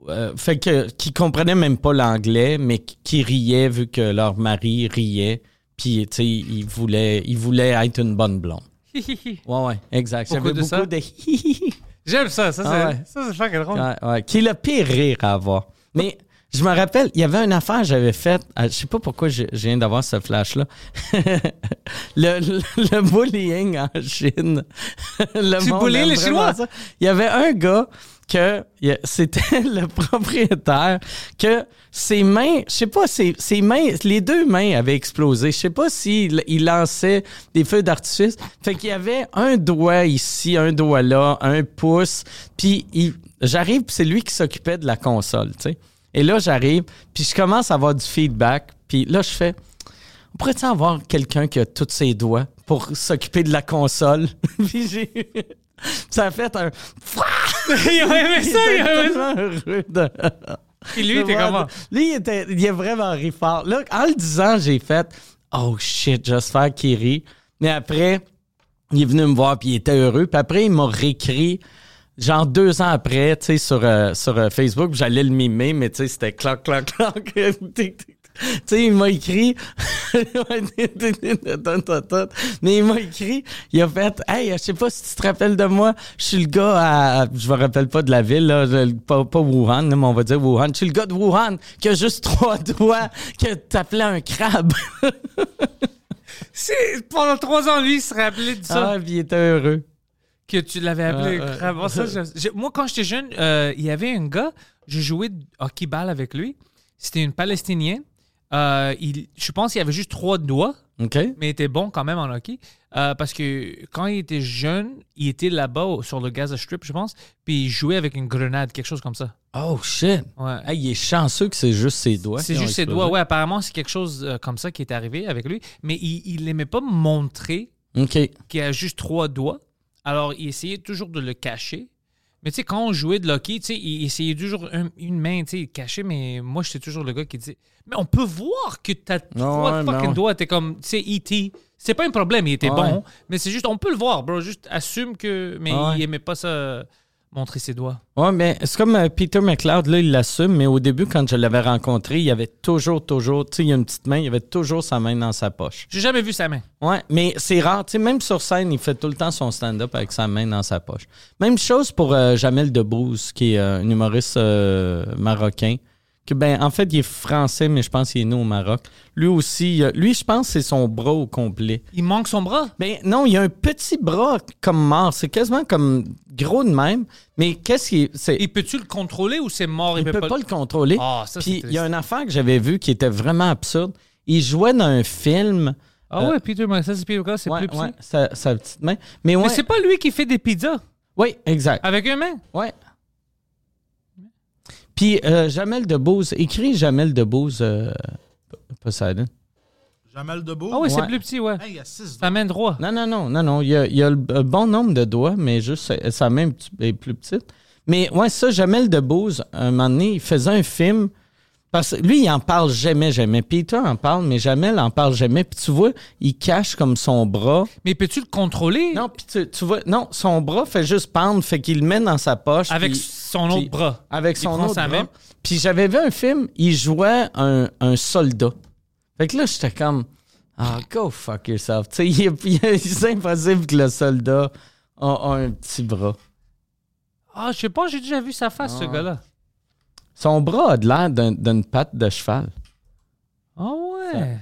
Euh, fait que qui comprenaient même pas l'anglais, mais qui, qui riaient vu que leur mari riait. Puis tu sais, ils voulaient ils voulaient être une bonne blonde. Ouais ouais, exact. J'avais de beaucoup ça? de J'aime ça, ça, c'est Ah ouais. c'est drôle. Ouais, ouais. Qui est le pire rire à avoir. Mais je me rappelle, il y avait une affaire que j'avais faite. euh, Je sais pas pourquoi je, je viens d'avoir ce flash-là. le, le, le bullying en Chine. le Tu bullies les Chinois? ça. Il y avait un gars que c'était le propriétaire que ses mains, je sais pas, ses, ses mains, les deux mains avaient explosé. Je sais pas s'il il lançait des feux d'artifice. Fait qu'il y avait un doigt ici, un doigt là, un pouce. Puis il- j'arrive, c'est lui qui s'occupait de la console, tu sais. Et là, j'arrive, puis je commence à avoir du feedback. Puis là, je fais, on pourrait-tu avoir quelqu'un qui a tous ses doigts pour s'occuper de la console? puis j'ai... Ça a fait un... il a aimé ça, il a aimé ça. Et lui, de voir- comment? Lui, il, était, il a vraiment ri fort. Là, en le disant, j'ai fait Oh shit, j'espère qu'il rit. Mais après, il est venu me voir puis il était heureux. Puis après, il m'a réécrit, genre deux ans après, tu sais, sur, euh, sur euh, Facebook. J'allais le mimer, mais tu sais, c'était clac, clac, clac. Tu sais, il m'a écrit. Mais il m'a écrit. Il a fait Hey, je sais pas si tu te rappelles de moi. Je suis le gars à. Je me rappelle pas de la ville, là, pas, pas Wuhan, mais on va dire Wuhan. Je suis le gars de Wuhan qui a juste trois doigts, que t'appelais un crabe. Pendant trois ans, lui, il se rappelait de ça. ah, puis il était heureux. Que tu l'avais appelé crabe. Oh, ça, je- moi, quand j'étais jeune, euh, il y avait un gars, je jouais de hockey-ball avec lui. C'était une Palestinienne. Euh, il, je pense qu'il avait juste trois doigts, mais il était bon quand même en hockey. Euh, parce que quand il était jeune, il était là-bas sur le Gaza Strip, je pense, puis il jouait avec une grenade, quelque chose comme ça. Oh shit. Ouais. Hey, il est chanceux que c'est juste ses doigts. C'est juste ses doigts. Ouais, apparemment, c'est quelque chose euh, comme ça qui est arrivé avec lui. Mais il, il aimait pas montrer OK. qui a juste trois doigts. Alors, il essayait toujours de le cacher. Mais tu sais, quand on jouait de hockey, tu sais, il essayait toujours un- une main, tu sais, cachée, mais moi, j'étais toujours le gars qui disait Mais on peut voir que t'as trois fucking doigts, t'es comme, tu sais, E.T. C'est pas un problème, il était Ouais. bon, mais c'est juste, on peut le voir, bro. Juste assume que. Mais Ouais. il aimait pas ça, montrer ses doigts. Ouais, mais c'est comme euh, Peter McLeod, là, il l'assume, mais au début, quand je l'avais rencontré, il avait toujours, toujours, tu sais, il a une petite main, il avait toujours sa main dans sa poche. J'ai jamais vu sa main. Ouais, mais c'est rare. Tu sais, même sur scène, il fait tout le temps son stand-up avec sa main dans sa poche. Même chose pour euh, Jamel Debbouze, qui est euh, un humoriste euh, marocain. Que, ben, en fait, il est français, mais je pense qu'il est né au Maroc. Lui aussi, euh, lui, je pense que c'est son bras au complet. Il manque son bras? Ben non, il a un petit bras comme mort. C'est quasiment comme gros de même. Mais qu'est-ce qui est. c'est- Et peux-tu le contrôler ou c'est mort? il peut pas, le contrôler. Ah, ça, c'est Puis il y a une affaire que j'avais vue qui était vraiment absurde. Il jouait dans un film Ah Euh, ouais, Peter McIntyre, c'est Peter c'est ouais, plus petit. ouais, sa, sa petite main. Mais ouais. Mais c'est pas lui qui fait des pizzas? Oui, exact. avec une main? Ouais. Puis euh, Jamel Debbouze, écrit Jamel Debbouze euh, Poseidon. Jamel Debout. Ah ouais, c'est Ouais. plus petit, ouais. Hey, il y a six Sa main droite. Non, non, non, non, non. Il y a, il y a le le bon nombre de doigts, mais juste sa- sa main est plus petite. Mais ouais, ça, Jamel Debbouze, un moment donné, il faisait un film. Parce que lui, il en parle jamais, jamais. Peter en parle, mais Jamel en parle jamais. Puis tu vois, il cache comme son bras. Mais peux-tu le contrôler? Non, puis tu, tu vois, non, son bras fait juste pendre, fait qu'il le met dans sa poche. avec puis- son autre bras? Avec son autre bras. Puis j'avais vu un film, il jouait un, un soldat. Fait que là, j'étais comme, ah, go fuck yourself. Tu sais, c'est impossible que le soldat a, a un petit bras. Ah, je sais pas, j'ai déjà vu sa face, ce Ah. gars-là. Son bras a de l'air d'un- d'une patte de cheval. Ah ouais.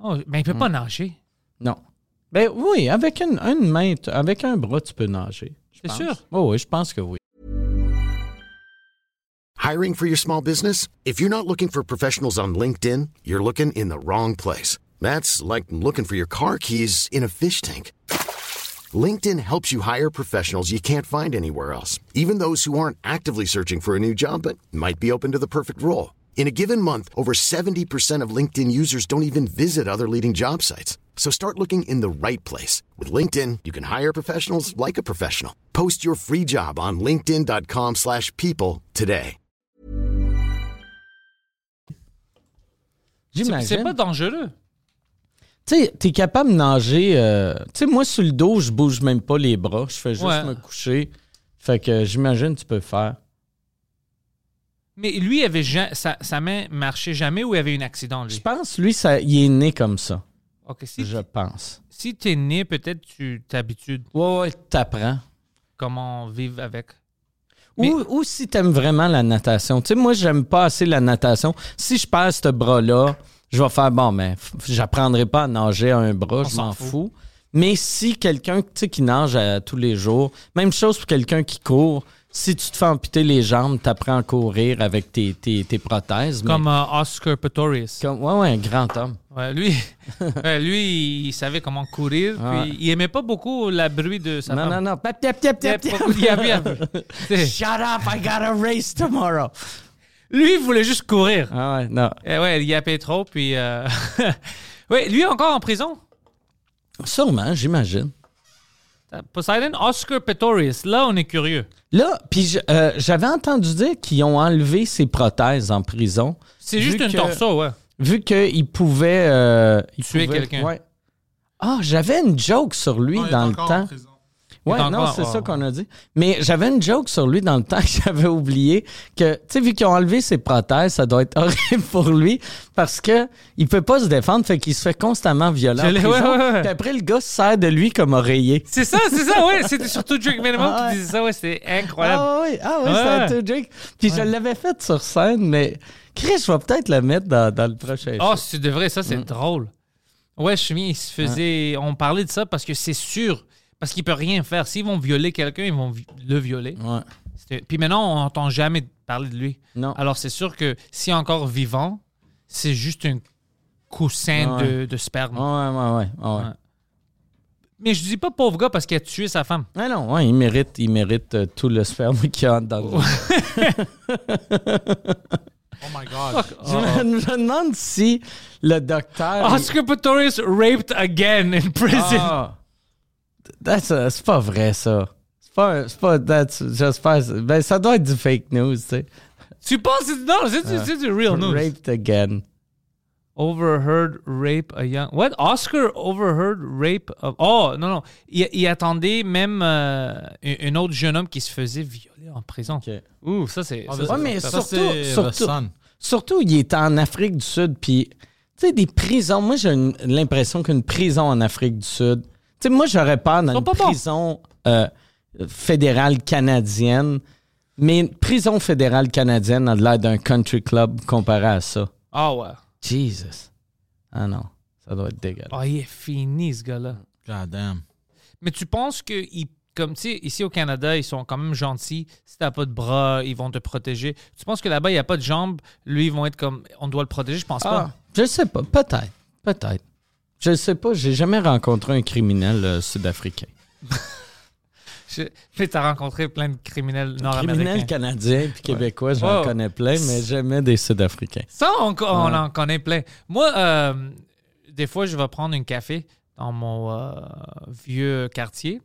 Oh, mais il peut Hmm. pas nager. Non. Ben oui, avec une, une main, avec un bras, tu peux nager. Je C'est sûr? Oh, oui, je pense que oui. Hiring for your small business? If you're not looking for professionals on LinkedIn, you're looking in the wrong place. That's like looking for your car keys in a fish tank. LinkedIn helps you hire professionals you can't find anywhere else, even those who aren't actively searching for a new job but might be open to the perfect role. In a given month, over 70% of LinkedIn users don't even visit other leading job sites. So start looking in the right place. With LinkedIn, you can hire professionals like a professional. Post your free job on linkedin.com/people slash people today. C'est- C'est pas dangereux. Tu sais, t'es capable de nager. euh, tu sais, moi, sur le dos, je bouge même pas les bras. Je fais juste Ouais. me coucher. Fait que j'imagine tu peux faire. Mais lui, avait ja- sa, sa main marchait jamais ou il avait un accident, Je lui? pense, lui, ça, il est né comme ça. Ok, si, Je pense. si t'es né, peut-être tu t'habitues Ouais, ouais, t'apprends. comment vivre avec. Mais- Ou, ou si t'aimes vraiment la natation. Tu sais, moi, j'aime pas assez la natation. Si je perds ce bras-là, je vais faire, bon, mais f- j'apprendrai pas à nager à un bras, je m'en fous. Mais si quelqu'un, tu qui nage à tous les jours, même chose pour quelqu'un qui court, si tu te fais amputer les jambes, t'apprends à courir avec tes, tes, tes prothèses. mais- Comme euh, Oscar Pistorius. comme- ouais, ouais, un grand homme. Ouais, lui, lui, il savait comment courir. Puis il aimait pas beaucoup la bruit de sa Non, femme. non, non. Tap, Il a a- a- sais, Shut up, I got a race tomorrow. Lui, il voulait juste courir. Ah ouais, non. Eh ouais, il yappait trop, puis... Euh... ouais, lui encore en prison? Sûrement, j'imagine. Poseidon, Oscar Pistorius. Là, on est curieux. Là, puis euh, j'avais entendu dire qu'ils ont enlevé ses prothèses en prison. C'est juste un que- torso, ouais. Vu qu'il pouvait. euh, il Tuer pouvait- quelqu'un. ouais. Ah, j'avais une joke sur lui Non, il est dans le en temps. prison. Ouais, non, c'est oh. ça qu'on a dit. Mais j'avais une joke sur lui dans le temps que j'avais oublié que, tu sais, vu qu'ils ont enlevé ses prothèses, ça doit être horrible pour lui parce que il peut pas se défendre, fait qu'il se fait constamment en l'ai- prison. ouais, ouais, ouais. Puis après, le gars se sert de lui comme oreiller. C'est ça, c'est ça, ouais. C'était surtout Drake Minimum Ah qui disait ça, ouais. C'était incroyable. Ah oui, ah oui, Ouais. c'est un tout Drake. Puis je l'avais fait sur scène, mais Chris, je vais peut-être le mettre dans, dans le prochain Oh, show. c'est de vrai, ça, Mm. c'est drôle. Ouais, Chemi, il se faisait. On parlait de ça parce que c'est sûr. Parce qu'il peut rien faire. S'ils vont violer quelqu'un, ils vont vi- le violer. Ouais. Puis maintenant, on n'entend jamais parler de lui. Non. Alors, c'est sûr que si encore vivant, c'est juste un coussin Ouais. de, de sperme. Ouais, ouais, ouais. ouais. Ouais. Mais je dis pas pauvre gars parce qu'il a tué sa femme. Ah non, ouais, il mérite, il mérite euh, tout le sperme qu'il y a dans le Oh my God. Je, me, je me demande si le docteur. il- Oscar Pistorius raped again in prison? Ah. That's a- c'est pas vrai, ça. C'est pas. C'est pas. that's- J'espère. Ben, ça doit être du fake news, tu sais. Tu penses que non, c'est c'est- c'est du real news. Raped again. Overheard rape a young. What? Oscar overheard rape of. Oh, non, non. Il, il attendait même euh, un, un autre jeune homme qui se faisait violer en prison. Ouh, ça, c'est. Ah, ça, mais c'est- Ouais, mais Ça, surtout, c'est surtout, il est en Afrique du Sud, puis, tu sais, des prisons. Moi, j'ai une- l'impression qu'une prison en Afrique du Sud. Tu sais, moi, j'aurais peur dans une pas prison euh, fédérale canadienne, mais une prison fédérale canadienne a l'air d'un country club comparé à ça. Ah ouais. Jesus. Ah non, ça doit être dégueulasse. Ah, il est fini, ce gars-là. God damn. Mais tu penses que, comme tu sais, ici au Canada, ils sont quand même gentils. Si t'as pas de bras, ils vont te protéger. Tu penses que là-bas, il n'y a pas de jambes, lui, ils vont être comme, on doit le protéger? Je pense Ah, pas. je sais pas, peut-être, peut-être. Je sais pas, j'ai jamais rencontré un criminel euh, sud-africain. Mais t'as rencontré plein de criminels nord-américains. Criminels canadiens puis québécois, j'en Oh. connais plein, mais jamais des sud-africains. Ça, on, on en connaît plein. Moi, euh, des fois, je vais prendre un café dans mon euh, vieux quartier.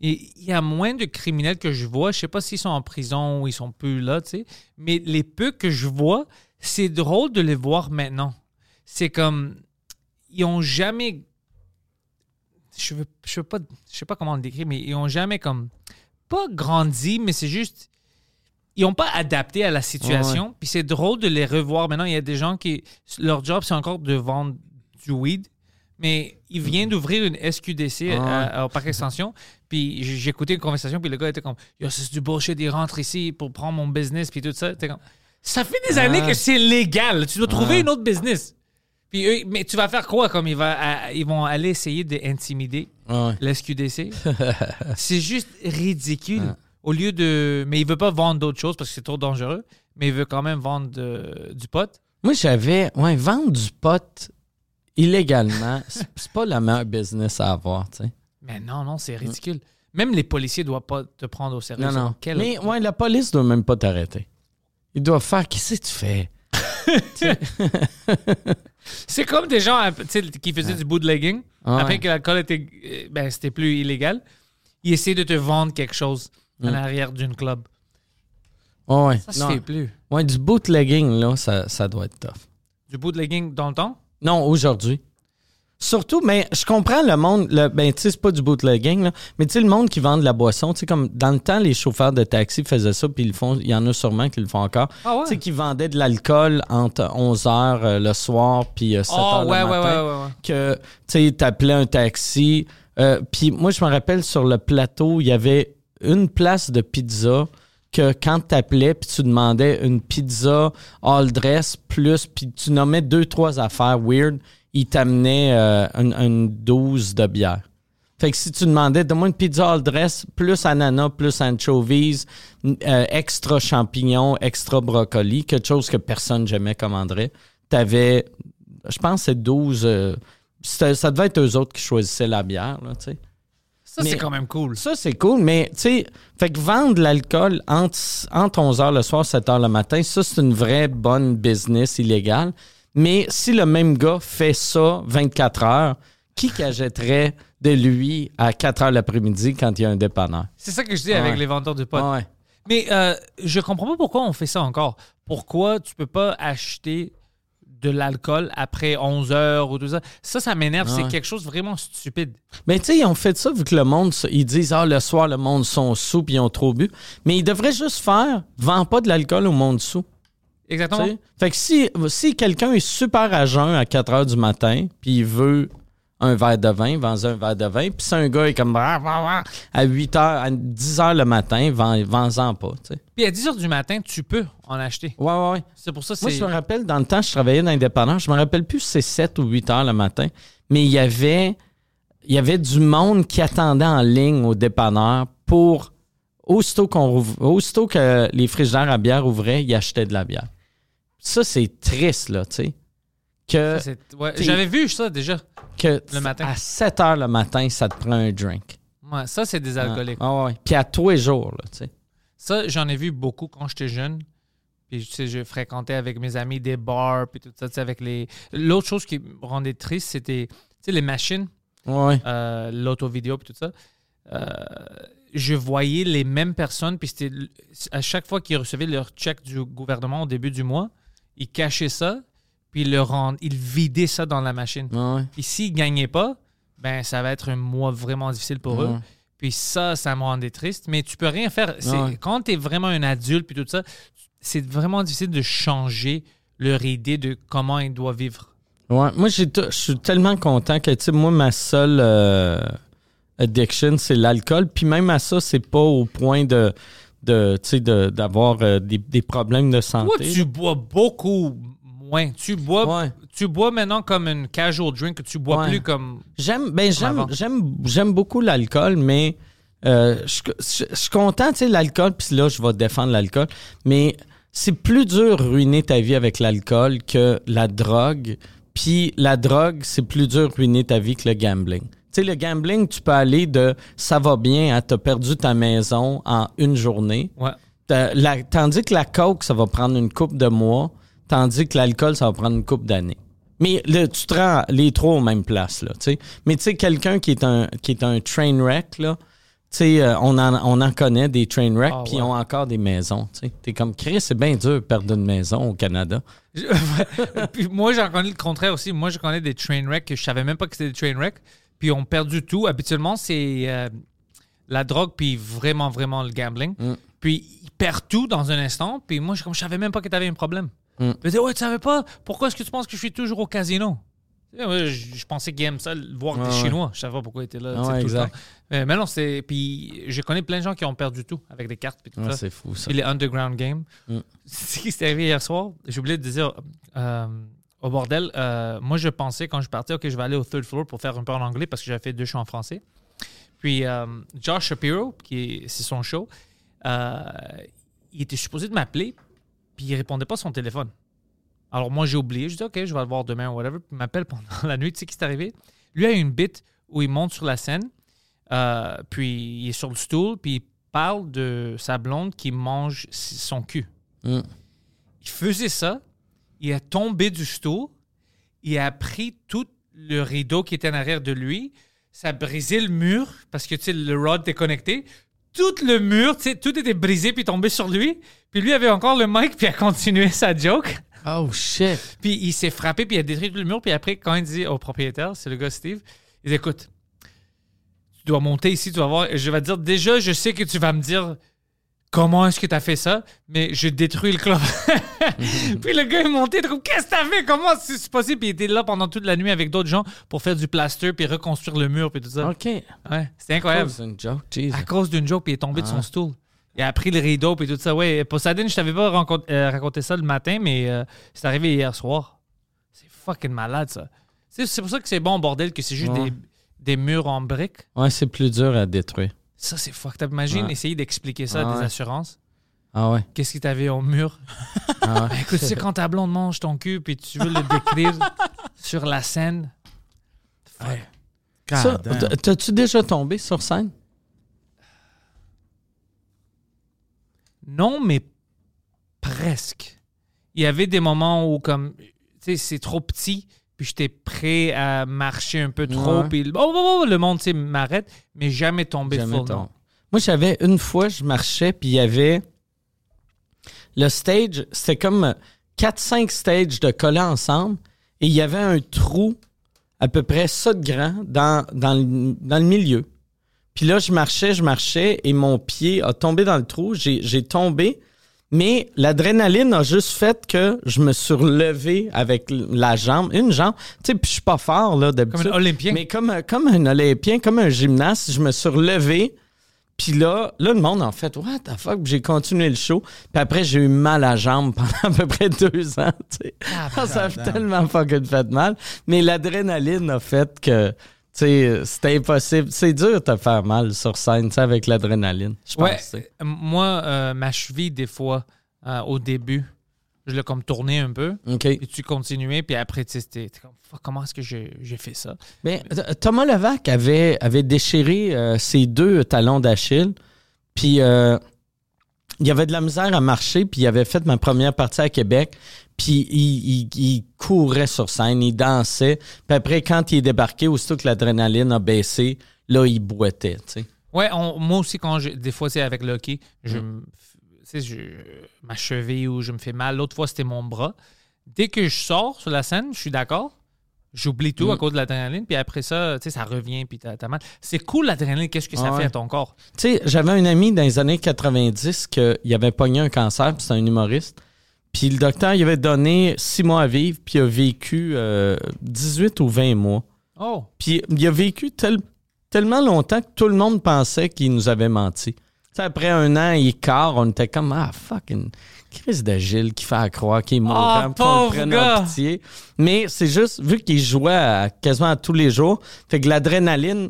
Et il y a moins de criminels que je vois. Je sais pas s'ils sont en prison ou ils sont plus là, tu sais. Mais les peu que je vois, c'est drôle de les voir maintenant. C'est comme. Ils ont jamais. Je veux, je veux pas, je sais pas comment le décrire, mais ils ont jamais comme. Pas grandi, mais c'est juste ils n'ont pas adapté à la situation. Puis c'est drôle de les revoir maintenant. Il y a des gens qui. Leur job, c'est encore de vendre du weed. Mais il vient d'ouvrir une SQDC à- à- au parc extension. Puis écouté une conversation. Puis le gars était comme Yo, c'est du bullshit. Il rentre ici pour prendre mon business. Puis tout ça. Comme, ça fait des années que c'est légal. Tu dois trouver une autre business. Puis eux, mais tu vas faire quoi comme ils, va, à- ils vont aller essayer d'intimider Ouais. l'SQDC. c'est juste ridicule. Au lieu de. Mais il veut pas vendre d'autres choses parce que c'est trop dangereux, mais il veut quand même vendre de- du pot. Moi, j'avais. Ouais, vendre du pot illégalement, c'est pas la meilleure business à avoir, tu sais. Mais non, non, c'est ridicule. Même les policiers doivent pas te prendre au sérieux. Non, non. quel- Mais ouais, la police doit même pas t'arrêter. Ils doivent faire. Qu'est-ce que tu fais? C'est comme des gens qui faisaient du bootlegging. Ouais. Après que l'alcool était. euh, Ben, c'était plus illégal. Ils essaient de te vendre quelque chose en Mm. arrière d'une club. Ouais. Ça se non. fait plus. Ouais, du bootlegging, là, ça, ça doit être tough. Du bootlegging dans le temps? Non, aujourd'hui. Surtout, mais je comprends le monde, le, ben, tu sais, c'est pas du bootlegging, là, mais tu sais, le monde qui vend de la boisson, tu sais, comme dans le temps, les chauffeurs de taxi faisaient ça, puis ils le font, il y en a sûrement qui le font encore. Ah ouais? Tu sais, qui vendaient de l'alcool entre 11h le soir, puis 7h Oh, le ouais, ouais, matin. ouais, ouais, ouais. que tu sais, t'appelais un taxi. Euh, Puis moi, je me rappelle sur le plateau, il y avait une place de pizza que quand t'appelais puis tu demandais une pizza all dress plus puis tu nommais deux trois affaires weird, il t'amenait euh, une, une douze de bière. Fait que si tu demandais, donne-moi une pizza all dress, plus ananas, plus anchovies, euh, extra champignons, extra brocoli, quelque chose que personne jamais commanderait, t'avais, je pense, c'est 12. euh, ça devait être eux autres qui choisissaient la bière, là, tu sais. Ça, c'est quand même cool. Ça, c'est cool, mais tu sais, fait que vendre l'alcool entre, entre 11h le soir, 7h le matin, ça, c'est une vraie bonne business illégale. Mais si le même gars fait ça 24 heures, qui qu'achèterait de lui à 4 heures l'après-midi quand il y a un dépanneur? C'est ça que je dis avec les vendeurs de pot. Ouais. Mais euh, je comprends pas pourquoi on fait ça encore. Pourquoi tu peux pas acheter de l'alcool après 11 heures ou 12 heures? Ça, ça m'énerve. C'est quelque chose de vraiment stupide. Mais tu sais, ils ont fait ça vu que le monde, ils disent, ah, le soir, le monde sont sous puis ils ont trop bu. Mais ils devraient juste faire, vends pas de l'alcool au monde sous. Exactement. Fait que si, si quelqu'un est super à jeun à 4 heures du matin, puis il veut un verre de vin, vends un verre de vin, puis si un gars est comme Ah, ah, ah, à 8 heures, à 10 heures le matin, vends- vends-en pas. Puis à 10 heures du matin, tu peux en acheter. Ouais, ouais, ouais. C'est pour ça que Moi, je me rappelle, dans le temps, je travaillais dans l'indépendant, je me rappelle plus si c'est 7 ou 8 heures le matin, mais il y avait, il y avait du monde qui attendait en ligne au dépanneur pour, aussitôt, qu'on aussitôt que les frigidaires à bière ouvraient, ils achetaient de la bière. Ça, c'est triste, là, tu sais. Que, Ça, ouais, J'avais vu ça déjà. que Le matin. à 7 heures le matin, ça te prend un drink. Ouais, ça, c'est des alcooliques. Ah, ouais. Puis à tous les jours, là, tu sais. Ça, j'en ai vu beaucoup quand j'étais jeune. Puis, tu sais, je fréquentais avec mes amis des bars, puis tout ça, tu sais, avec les... L'autre chose qui me rendait triste, c'était, tu sais, les machines, Ouais. euh, l'auto-vidéo, puis tout ça. Euh, je voyais les mêmes personnes, puis c'était... À chaque fois qu'ils recevaient leur chèque du gouvernement au début du mois, ils cachaient ça, puis ils le ça dans la machine. Ouais. Puis s'ils gagnaient pas, ben ça va être un mois vraiment difficile pour eux. Ouais. Puis ça, ça me rendait triste. Mais tu peux rien faire. Ouais. Quand tu es vraiment un adulte, puis tout ça, c'est vraiment difficile de changer leur idée de comment ils doivent vivre. Ouais, moi, je suis tellement content que, tu sais, moi, ma seule euh, addiction, c'est l'alcool. Puis même à ça, c'est pas au point de, de tu sais, de- d'avoir euh, des, des problèmes de Toi, santé. tu bois beaucoup moins. Tu bois, Ouais. tu bois maintenant comme une casual drink. Tu bois Ouais. plus comme... J'aime, ben, j'aime, avant. j'aime, j'aime beaucoup l'alcool, mais euh, je, suis content, tu sais, l'alcool, puis là, je vais défendre l'alcool, mais c'est plus dur de ruiner ta vie avec l'alcool que la drogue, Puis la drogue, c'est plus dur de ruiner ta vie que le gambling. Tu sais, le gambling, tu peux aller de ça va bien à t'as perdu ta maison en une journée. Ouais. T'as- la- tandis que la coke, ça va prendre une coupe de mois, tandis que l'alcool, ça va prendre une coupe d'années. Mais tu te rends les trois aux mêmes places, là. Mais tu sais, quelqu'un qui est un qui est un train wreck, là, euh, on, en, on en connaît des train wrecks, Ah, puis ouais. ils ont encore des maisons, tu. T'es comme, Chris, c'est bien dur de perdre une maison au Canada. Puis moi, j'en connais le contraire aussi. Moi, je connais des train wrecks que je savais même pas que c'était des train wrecks. Puis ont perdu tout. Habituellement, c'est euh, la drogue, puis vraiment, vraiment le gambling. Mm. Puis ils perdent tout dans un instant. Puis moi, je, comme, je savais même pas que tu avais un problème. Mm. Ils disaient, ouais, tu savais pas? Pourquoi est-ce que tu penses que je suis toujours au casino? Je, je pensais qu'ils aiment ça, voir des. Chinois. Je savais pas pourquoi ils étaient là Ah ouais, tout le temps. Mais, mais non, c'est. Puis je connais plein de gens qui ont perdu tout avec des cartes. Puis tout c'est fou, ça. Puis les underground games. Mm. Ce qui s'est arrivé hier soir, j'ai oublié de dire euh, au bordel, euh, moi je pensais quand je partais, ok, je vais aller au third floor pour faire un peu en anglais parce que j'avais fait deux shows en français. Puis euh, Josh Shapiro, qui est, c'est son show, euh, il était supposé de m'appeler, puis il répondait pas à son téléphone. Alors moi j'ai oublié, je dis ok, je vais le voir demain ou whatever. Puis il m'appelle pendant la nuit, tu sais qui s'est arrivé? Lui a une bite où il monte sur la scène, puis il est sur le stool, puis il parle de sa blonde qui mange son cul. Mm. Il faisait ça, il est tombé du stool, il a pris tout le rideau qui était en arrière de lui, ça a brisé le mur parce que tu sais, le rod était connecté. Tout le mur, tu sais, tout était brisé puis tombé sur lui. Puis lui avait encore le mic puis a continué sa joke. Oh, shit. Puis il s'est frappé, puis il a détruit tout le mur. Puis après, quand il dit au propriétaire, c'est le gars Steve, il dit Écoute, tu dois monter ici, tu vas voir. Je vais te dire Déjà, je sais que tu vas me dire comment est-ce que tu as fait ça, mais je détruis le club. puis le gars est monté, il comme Qu'est-ce que tu as fait? Comment c'est possible? Puis il était là pendant toute la nuit avec d'autres gens pour faire du plaster, puis reconstruire le mur, puis tout ça. OK. Ouais, c'était incroyable. Oh, c'est une joke, Jesus. À cause d'une joke, puis il est tombé de Ah. son stool. Il a pris le rideau, puis tout ça. Ouais, Poseidon, je t'avais pas euh, raconté ça le matin, mais euh, c'est arrivé hier soir. C'est fucking malade, ça. C'est c'est pour ça que c'est bon, bordel, que c'est juste Ouais. des, des murs en briques. Ouais, c'est plus dur à détruire. Ça, c'est fucked up. Imagine Ouais. essayer d'expliquer ça à des ouais. assurances. Ah ouais. Qu'est-ce que t'avais au mur? Ah ouais. Écoute, tu sais, quand ta blonde mange ton cul, puis tu veux le décrire sur la scène. Ouais. Ça, God damn. t- T'as-tu déjà tombé sur scène? Non, mais presque. Il y avait des moments où, comme, tu sais, c'est trop petit, puis j'étais prêt à marcher un peu trop, puis oh, oh, oh, le monde, m'arrête, mais jamais tombé Jamais full. Moi, j'avais une fois, je marchais, puis il y avait. Le stage, c'était comme 4-5 stages de collés ensemble, et il y avait un trou à peu près ça de grand dans, dans, le, dans le milieu. Puis là, je marchais, je marchais, et mon pied a tombé dans le trou. J'ai tombé, mais l'adrénaline a juste fait que je me suis relevé avec la jambe, une jambe. Tu sais, puis je suis pas fort, là, d'habitude. Comme un Olympien. Mais comme, un- comme un Olympien, comme un gymnaste, je me suis relevé. Puis là, là, le monde en fait, what the fuck? J'ai continué le show. Puis après, j'ai eu mal à la jambe pendant à peu près deux ans. tu sais. Ah, ça a tellement fucking fait mal. Mais l'adrénaline a fait que, c'était impossible. C'est dur de te faire mal sur scène, avec l'adrénaline. Je pense. Ouais, euh, moi, euh, ma cheville, des fois, euh, au début, je l'ai comme tourné un peu, OK. et tu continuais, puis après, tu sais, comme, comment est-ce que j'ai fait ça? Euh, Thomas Levac avait, avait déchiré euh, ses deux talons d'Achille. Puis euh, il avait de la misère à marcher. Puis il avait fait ma première partie à Québec. Puis il, il- il courait sur scène, il dansait. Puis après, quand il est débarqué, aussitôt que l'adrénaline a baissé, là, il boitait. tu sais. Ouais, on- moi aussi, quand je, des fois, c'est avec le hockey, je Mm. je- ma cheville ou je me fais mal. L'autre fois, c'était mon bras. Dès que je sors sur la scène, je suis d'accord. J'oublie tout Mm. à cause de l'adrénaline, puis après ça, tu sais, ça revient, puis t'as mal. C'est cool l'adrénaline, qu'est-ce que ça Ah fait à ton corps? Tu sais, j'avais un ami dans les années 90 qui avait pogné un cancer, puis c'est un humoriste. Puis le docteur, il avait donné six mois à vivre, puis il a vécu euh, 18 ou 20 mois. Oh! Puis il a vécu tel- tellement longtemps que tout le monde pensait qu'il nous avait menti. Après un an et quart, on était comme Ah fucking Chris de Gilles qui fait à croire qu'il est mort. Ah, pauvre gars! pitié. Mais c'est juste, vu qu'il jouait à- quasiment à tous les jours, fait que l'adrénaline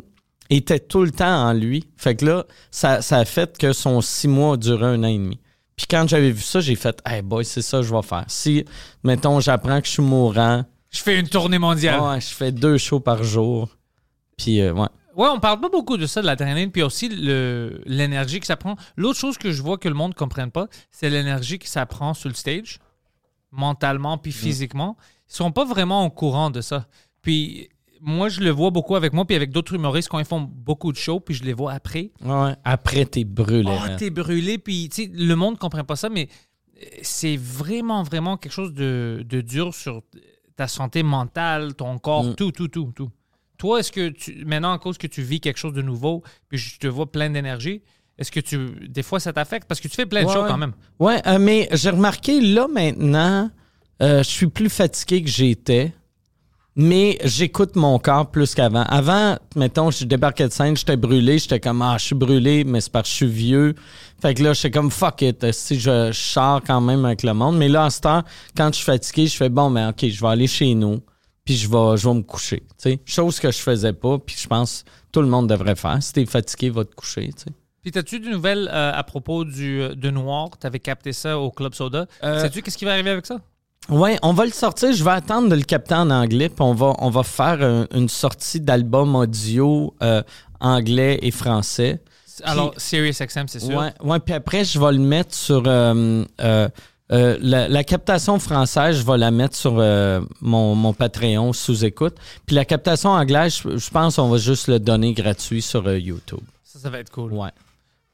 était tout le temps en lui. Fait que là, ça, ça a fait que son six mois a duré un an et demi. Puis quand j'avais vu ça, j'ai fait Hey boy, c'est ça que je vais faire. Si, mettons, j'apprends que je suis mourant, Je fais une tournée mondiale. Ouais, je fais deux shows par jour. Puis, euh, ouais. Ouais, on parle pas beaucoup de ça, de l'adrénaline, puis aussi l'énergie que ça prend. L'autre chose que je vois que le monde ne comprenne pas, c'est l'énergie que ça prend sur le stage, mentalement puis physiquement. Ils sont pas vraiment au courant de ça. Puis moi, je le vois beaucoup avec moi, puis avec d'autres humoristes quand ils font beaucoup de shows, puis je les vois après. Ouais. Après, t'es brûlé. Oh, t'es brûlé, puis tu sais, le monde ne comprend pas ça, mais euh, c'est vraiment, vraiment quelque chose de, de dur sur ta santé mentale, ton corps, Mm. tout, tout, tout, tout. Toi, est-ce que tu, maintenant, à cause que tu vis quelque chose de nouveau, puis je te vois plein d'énergie, est-ce que tu, des fois, ça t'affecte? Parce que tu fais plein de Ouais, shows quand même. Ouais, euh, mais j'ai remarqué, là, maintenant, euh, je suis plus fatigué que j'étais, mais j'écoute mon corps plus qu'avant. Avant, mettons, je débarquais de scène, j'étais brûlé, j'étais comme, ah, je suis brûlé, mais c'est parce que je suis vieux. Fait que là, j'étais comme, fuck it, si je, je sors quand même avec le monde. Mais là, à ce temps, quand je suis fatigué, je fais, bon, mais OK, je vais aller chez nous, puis je vais, je vais me coucher, tu sais. Chose que je faisais pas, puis je pense que tout le monde devrait faire. Si t'es fatigué, va te coucher, tu sais. Puis, as-tu des nouvelles euh, à propos du, de Noir? Tu avais capté ça au Club Soda. Euh, Sais-tu qu'est-ce qui va arriver avec ça? Ouais, on va le sortir. Je vais attendre de le capter en anglais, puis on va, on va faire un- une sortie d'album audio euh, anglais et français. Alors, Sirius XM, c'est sûr. Ouais, ouais, puis après, je vais le mettre sur. euh, euh, euh, la, la captation française, je vais la mettre sur euh, mon, mon Patreon sous écoute. Puis la captation anglaise, je, je pense qu'on va juste le donner gratuit sur euh, YouTube. Ça, ça va être cool. Ouais.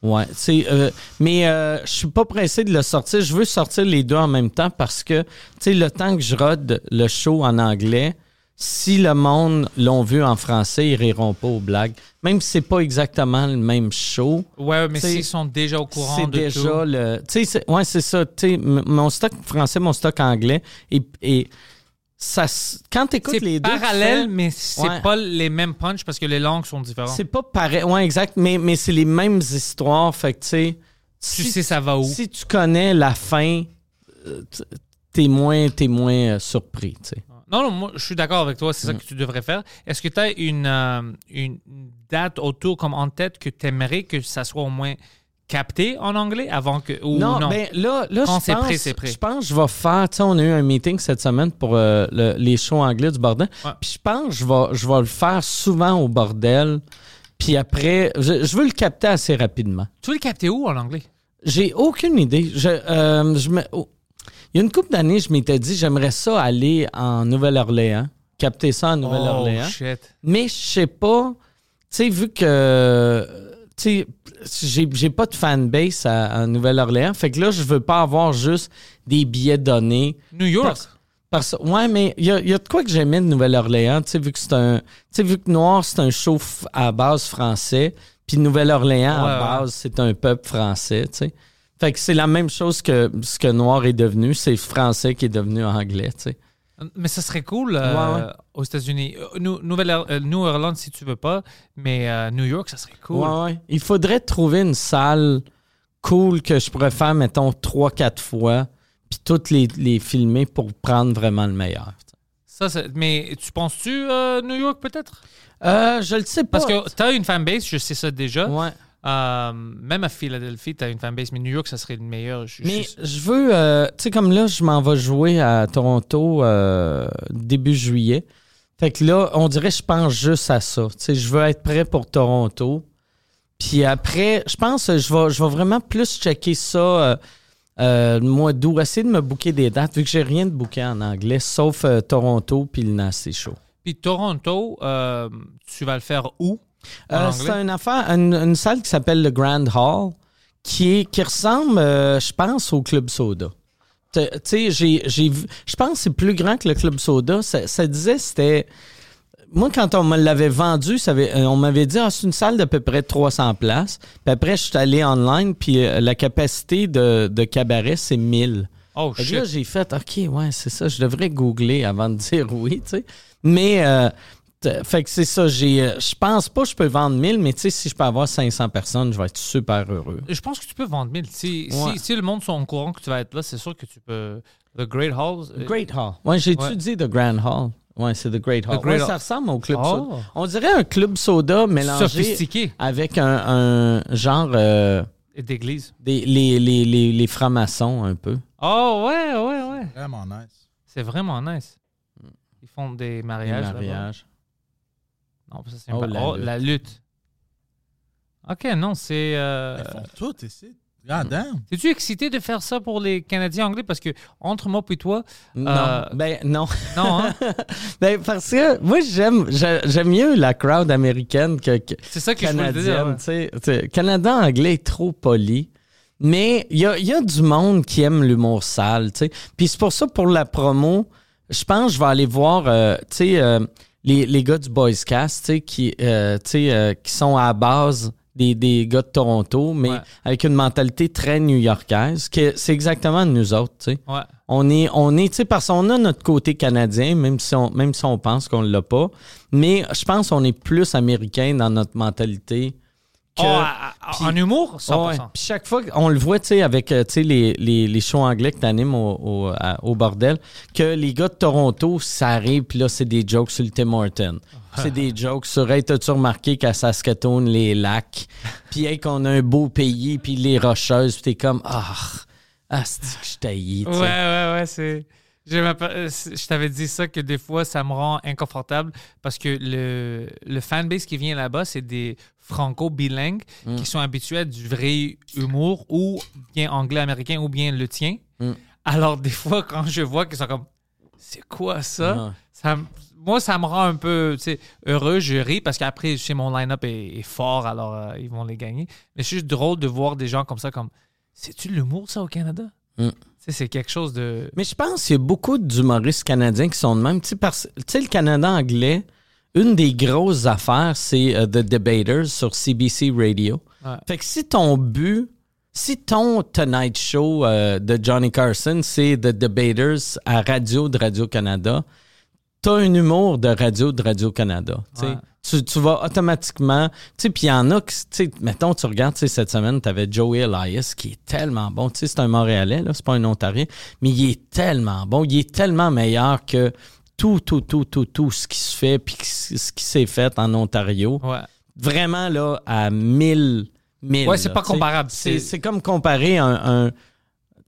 Ouais. euh, mais euh, je suis pas pressé de le sortir. Je veux sortir les deux en même temps parce que, tu sais, le temps que je rode le show en anglais, si le monde l'ont vu en français, ils riront pas aux blagues. Même si c'est pas exactement le même show, Ouais, mais s'ils sont déjà au courant c'est de déjà tout. le. Tu sais, c'est- ouais, c'est ça. Tu sais, m- mon stock français, mon stock anglais, et, et ça, quand tu écoutes C'est les deux, tu parallèle, fais- mais c'est Ouais. pas les mêmes punchs parce que les langues sont différentes. c'est pas pareil. Ouais, exact. Mais, mais c'est les mêmes histoires. Fait que, tu sais. Tu si- sais ça va où. Si tu connais la fin, euh, t'es moins, t'es moins euh, surpris, tu sais. Non, non, moi, je suis d'accord avec toi. C'est Mm. ça que tu devrais faire. Est-ce que tu as une, euh, une date autour comme en tête que tu aimerais que ça soit au moins capté en anglais avant que. Ou non, non, ben là, là Quand je pense, prêt, c'est prêt. je pense que je vais faire, tu sais, on a eu un meeting cette semaine pour euh, le- les shows anglais du bordel. Ouais. Puis je pense que je vais, je vais le faire souvent au bordel. Puis après, je, je veux le capter assez rapidement. Tu veux le capter où en anglais? J'ai aucune idée. Je, euh, je me- oh. Il y a une couple d'années, je m'étais dit, j'aimerais ça aller en Nouvelle-Orléans, capter ça en Nouvelle-Orléans. Oh, shit. Mais je sais pas, tu sais, vu que, tu sais, j'ai, j'ai pas de fanbase à, à Nouvelle-Orléans, fait que là, je veux pas avoir juste des billets donnés. New York? Parce- Parce, ouais, mais il y a, y a de quoi que j'aimais de Nouvelle-Orléans, tu sais, vu que c'est un, tu sais, vu que Noir, c'est un show à base français, puis Nouvelle-Orléans, Ouais, à base, c'est un peuple français, tu sais. Fait que c'est la même chose que ce que Noir est devenu, c'est français qui est devenu anglais, tu sais. Mais ça serait cool euh, Ouais, ouais. aux États-Unis. Euh, New, Nouvelle, euh, si tu veux pas, mais euh, New York, ça serait cool. Ouais. Il faudrait trouver une salle cool que je pourrais faire, mettons, trois, quatre fois, puis toutes les, les filmer pour prendre vraiment le meilleur. Ça, mais tu penses-tu euh, New York peut-être? Euh, je le sais pas. Parce que tu as une fanbase, je sais ça déjà. Ouais. Euh, même à Philadelphie, tu as une fanbase, mais New York, ça serait le meilleur. Je- Mais je- je veux, euh, tu sais, comme là, je m'en vais jouer à Toronto euh, début juillet. Fait que là, on dirait que je pense juste à ça. Tu sais, je veux être prêt pour Toronto. Puis après, je pense que je vais, je vais vraiment plus checker ça le mois d'août. Essayer de me booker des dates, vu que j'ai rien de booké en anglais, sauf Toronto puis le Nasty Show. Puis Toronto, tu vas le faire où? Euh, c'est une affaire, une, une salle qui s'appelle le Grand Hall, qui, est, qui ressemble, euh, je pense, au Club Soda. Tu sais, j'ai, j'ai vu- je pense que c'est plus grand que le Club Soda. Ça, ça disait c'était. Moi, quand on me l'avait vendu, ça avait- euh, on m'avait dit ah, c'est une salle d'à peu près 300 places. Puis après, je suis allé online, puis euh, la capacité de, de cabaret, c'est 1000. Oh, shit. là, j'ai fait, OK, ouais, c'est ça. Je devrais googler avant de dire oui, tu sais. Mais, euh, fait que c'est ça. J'ai, euh, je pense pas que je peux vendre 1000, mais tu sais, si je peux avoir 500 personnes, je vais être super heureux. Je pense que tu peux vendre 1000. Si, Ouais. si, si le monde sont au courant que tu vas être là, c'est sûr que tu peux. The Great Halls. euh, Great Hall. Ouais, j'ai Ouais. étudié The Grand Hall? Ouais, c'est The Great Hall. The Great Ouais, Hall. ça ressemble au Club Oh. Soda. On dirait un Club Soda mélangé Sophistiqué. avec un, un genre euh, d'église. des, les, les, les, les francs-maçons un peu. Oh, ouais, ouais, ouais. Vraiment nice. C'est vraiment nice. Ils font des mariages. là-bas. mariages. Non, ça, c'est Oh, pas- la oh, lutte. la lutte. Ok, non, c'est. euh, Ils font tout ici. God damn. Es-tu excité de faire ça pour les Canadiens anglais? Parce que entre moi et toi, Non, Euh, ben non. non, hein? Ben, parce que moi, j'aime j'ai- j'aime mieux la crowd américaine que, que c'est ça que je voulais dire. ouais. Canada anglais est trop poli. Mais il y a, il y a du monde qui aime l'humour sale. tu sais. Puis c'est pour ça, pour la promo, je pense que je vais aller voir euh, tu sais, euh, les, les gars du Boys Cast tu sais, qui, euh, euh, qui sont à la base des, des gars de Toronto, mais Ouais. avec une mentalité très new-yorkaise, que c'est exactement nous autres. tu sais. Ouais. On est, on est, tu sais, parce qu'on a notre côté canadien, même si on, même si on pense qu'on l'a pas. Mais je pense qu'on est plus américain dans notre mentalité. Oh, à- Puis- en humour, 100%. Ouais. Puis chaque fois qu'on le voit, tu sais, avec euh, les, les, les shows anglais que t'animes au, au, à- au bordel, que les gars de Toronto, ça arrive, puis là, c'est des jokes sur le Tim Horton. C'est des jokes sur, hey, t'as-tu remarqué qu'à Saskatoon, les lacs, puis hey, qu'on a un beau pays, puis les rocheuses, puis t'es comme, ah, ah, c'est que je taillis, Ouais, ouais, ouais, c'est. Je, euh, je t'avais dit ça que des fois, ça me rend inconfortable parce que le, le fanbase qui vient là-bas, c'est des franco-bilingues Mm. qui sont habitués à du vrai humour ou bien anglais-américain ou bien le tien. Mm. Alors, des fois, quand je vois qu'ils sont comme c'est quoi ça? Moi, ça me rend un peu sais, heureux. Je ris parce qu'après, chez mon line-up est, est fort, alors euh, ils vont les gagner. Mais c'est juste drôle de voir des gens comme ça, comme c'est-tu l'humour, ça, au Canada? Mm. C'est quelque chose de. Mais je pense qu'il y a beaucoup d'humoristes canadiens qui sont de même. Tu sais, parce- tu sais, le Canada anglais, une des grosses affaires, c'est euh, The Debaters sur CBC Radio. Ouais. Fait que si ton but, si ton Tonight Show euh, de Johnny Carson, c'est The Debaters à radio de Radio-Canada, t'as un humour de radio de Radio-Canada. Ouais. Tu, tu vas automatiquement. Tu sais, puis il y en a qui, tu sais, mettons, tu regardes, tu sais, cette semaine, tu avais Joey Elias qui est tellement bon. Tu sais, c'est un Montréalais, là, c'est pas un Ontarien, mais il est tellement bon. Il est tellement meilleur que tout, tout, tout, tout, tout ce qui se fait, puis ce qui s'est fait en Ontario. Ouais. Vraiment, là, à mille, mille. Ouais, c'est pas comparable. C'est, comme comparer un, un,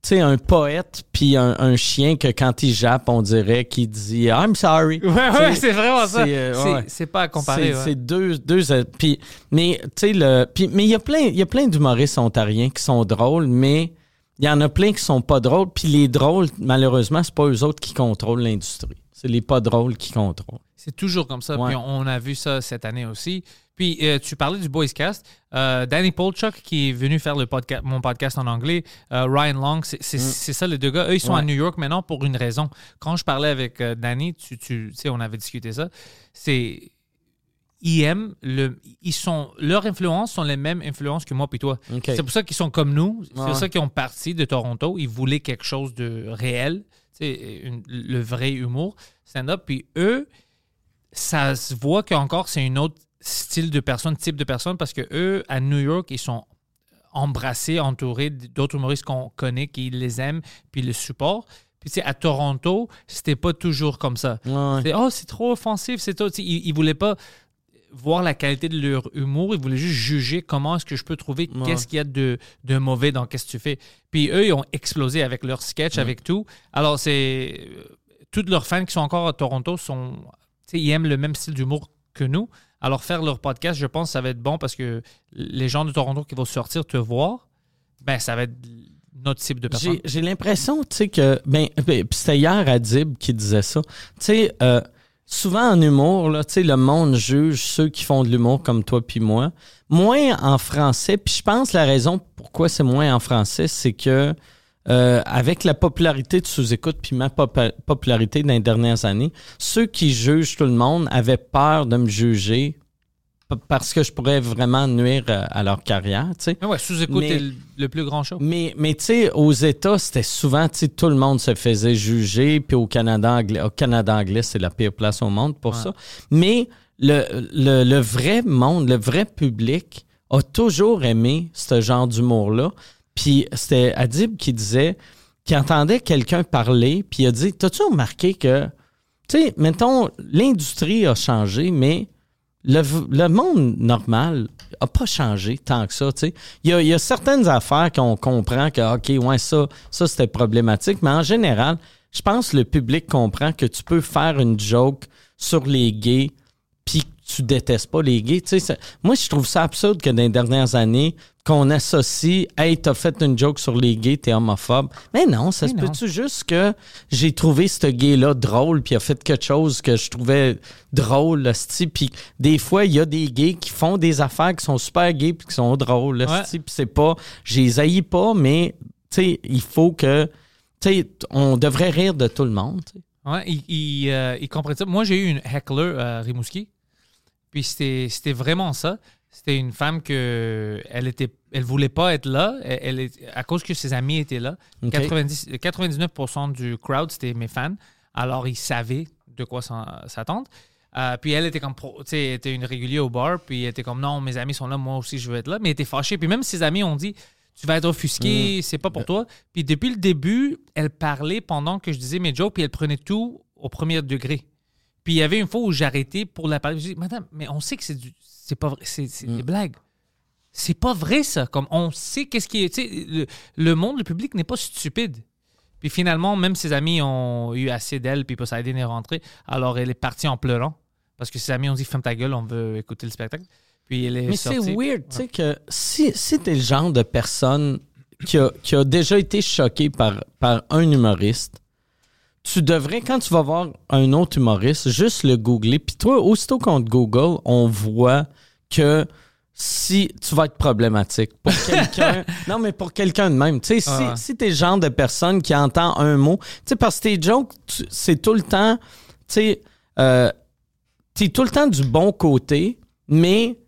sais, un poète puis un, un chien que quand il jappe, on dirait qu'il dit I'm sorry. Ouais, ouais, c'est vraiment ça. c'est, euh, C'est ouais. c'est pas à comparer. C'est, ouais. deux, deux. euh, mais tu sais le. Mais il y a plein, il y a plein d'humoristes ontariens qui sont drôles, mais il y en a plein qui sont pas drôles. Puis les drôles, malheureusement, c'est pas eux autres qui contrôlent l'industrie. C'est les pas drôles qui contrôlent. C'est toujours comme ça. Puis on a vu ça cette année aussi. Puis euh, tu parlais du Boys Cast. Euh, Danny Polchuk, qui est venu faire le podca- mon podcast en anglais, euh, Ryan Long, c'est c'est- ça les deux gars. Eux, ils sont Mm. Ouais. à New York maintenant pour une raison. Quand je parlais avec Danny, tu, tu sais, on avait discuté ça. C'est. Ils aiment le. Ils sont. Leurs influences sont les mêmes influences que moi puis toi. C'est pour ça qu'ils sont comme nous. C'est Ouais. pour ça qu'ils ont parti de Toronto. Ils voulaient quelque chose de réel, une- le vrai humour, stand-up. Puis eux, ça se voit qu'encore c'est un autre style de personne, type de personne, parce que eux, à New York, ils sont embrassés, entourés d'autres humoristes qu'on connaît, qui les aiment, puis les supportent. Puis tu sais, à Toronto, c'était pas toujours comme ça. Ouais. C'est, oh, c'est trop offensif, c'est. Tu sais, Ils, ils voulaient pas voir la qualité de leur humour, ils voulaient juste juger comment est-ce que je peux trouver Ouais. qu'est-ce qu'il y a de, de mauvais dans qu'est-ce que tu fais. Puis eux, ils ont explosé avec leur sketch, avec tout. Alors, c'est. euh, Tous leurs fans qui sont encore à Toronto sont. tu sais, Ils aiment le même style d'humour que nous. Alors, faire leur podcast, je pense que ça va être bon parce que les gens de Toronto qui vont sortir te voir, ben, ça va être notre type de personne. J'ai, l'impression, tu sais, que. Ben, ben, puis c'était hier Adib qui disait ça. Tu sais, euh, souvent en humour, là, tu sais, le monde juge ceux qui font de l'humour comme toi puis moi. Moins en français. Puis je pense la raison pourquoi c'est moins en français, c'est que. Euh, avec la popularité de sous-écoute puis ma popularité dans les dernières années, ceux qui jugent tout le monde avaient peur de me juger parce que je pourrais vraiment nuire euh, à leur carrière, tu sais. Ouais, sous-écoute est le, le plus grand show. Mais, mais tu sais, aux États, c'était souvent, tu sais, tout le monde se faisait juger. Puis au Canada anglais, au Canada anglais, c'est la pire place au monde pour Ouais. ça. Mais le, le, le vrai monde, le vrai public a toujours aimé ce genre d'humour-là. Puis c'était Adib qui disait qu'il entendait quelqu'un parler, puis il a dit T'as-tu remarqué que, tu sais, mettons, l'industrie a changé, mais le, monde normal a pas changé tant que ça, tu sais. Il y a, certaines affaires qu'on comprend que, OK, ouais, ça, ça c'était problématique, mais en général, je pense que le public comprend que tu peux faire une joke sur les gays puis tu détestes pas les gays. Tu sais, moi, je trouve ça absurde que dans les dernières années, qu'on associe « Hey, t'as fait une joke sur les gays, t'es homophobe. » Mais non, ça Mais se non. peut-tu juste que j'ai trouvé ce gay-là drôle puis a fait quelque chose que je trouvais drôle, esti. Puis des fois, il y a des gays qui font des affaires qui sont super gays puis qui sont drôles, esti. Puis c'est pas... Je les haïs pas, mais, tu sais, il faut que... Tu sais, on devrait rire de tout le monde, tu sais. Ouais, il, il, euh, il comprend ça. Moi, j'ai eu une heckler à Rimouski. Puis c'était c'était vraiment ça. C'était une femme que elle était elle voulait pas être là. Elle, elle est- à cause que ses amis étaient là. Ok. 90 99% du crowd, c'était mes fans. Alors, ils savaient de quoi s'attendre. Euh, puis elle était comme, tu sais, était une régulière au bar. Puis elle était comme, non, mes amis sont là, moi aussi, je veux être là. Mais elle était fâchée. Puis même ses amis ont dit, tu vas être offusqué, Mm. c'est pas pour toi. Puis depuis le début, elle parlait pendant que je disais mes jokes, puis elle prenait tout au premier degré. Puis il y avait une fois où j'arrêtais pour la parler. Je dis, madame, mais on sait que c'est du, c'est pas vrai, c'est Mm. des blagues. C'est pas vrai ça. Comme on sait qu'est-ce qui est, le, le monde, le public n'est pas stupide. Puis finalement, même ses amis ont eu assez d'elle, puis Poseidon est rentré. Alors elle est partie en pleurant parce que ses amis ont dit ferme ta gueule, on veut écouter le spectacle. Puis elle est Mais c'est weird, tu sais, que si, si t'es le genre de personne qui a, qui a déjà été choqué par, par un humoriste, tu devrais, quand tu vas voir un autre humoriste, juste le googler. Puis toi, aussitôt qu'on te Google, on voit que si tu vas être problématique pour quelqu'un. non, mais pour quelqu'un de même. Tu sais, si, Ah si t'es le genre de personne qui entend un mot, tu sais, parce que tes jokes, c'est tout le temps, tu sais, euh, t'es tout le temps du bon côté, mais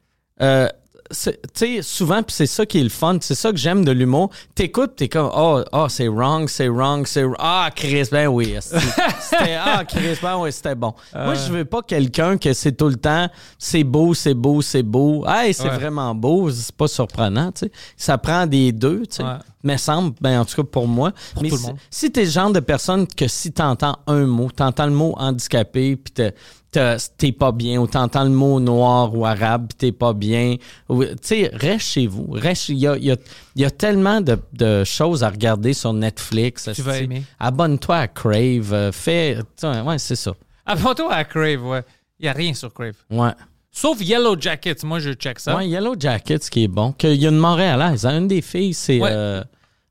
euh, tu sais, souvent, puis c'est ça qui est le fun, c'est ça que j'aime de l'humour. T'écoutes, t'es comme, oh, oh c'est wrong, c'est wrong, c'est wrong. Ah, Chris, ben oui. C'était, ah, Chris, ben oui, c'était bon. Moi, je veux pas quelqu'un que c'est tout le temps, c'est beau, c'est beau, c'est beau. Hey, c'est Ouais. vraiment beau, c'est pas surprenant, tu sais. Ça prend des deux, tu sais. Ouais. Mais semble, ben en tout cas pour moi. mais tout le si, monde. si t'es le genre de personne que si t'entends un mot, t'entends le mot handicapé, puis t'es- t'es t'es pas bien, ou t'entends le mot noir ou arabe, puis t'es pas bien, tu sais, reste chez vous. Reste, il y a, il y a- y a tellement de, de choses à regarder sur Netflix. Tu vas aimer. Abonne-toi à Crave, euh, fais, ouais, c'est ça. Avant toi à Crave, ouais. Il n'y a rien sur Crave. Ouais. Sauf Yellow Jackets. Moi, je check ça. Ouais, Yellow Jacket, ce qui est bon. Qu'il y a une Montréalaise. hein, Une des filles, c'est. Ouais. euh,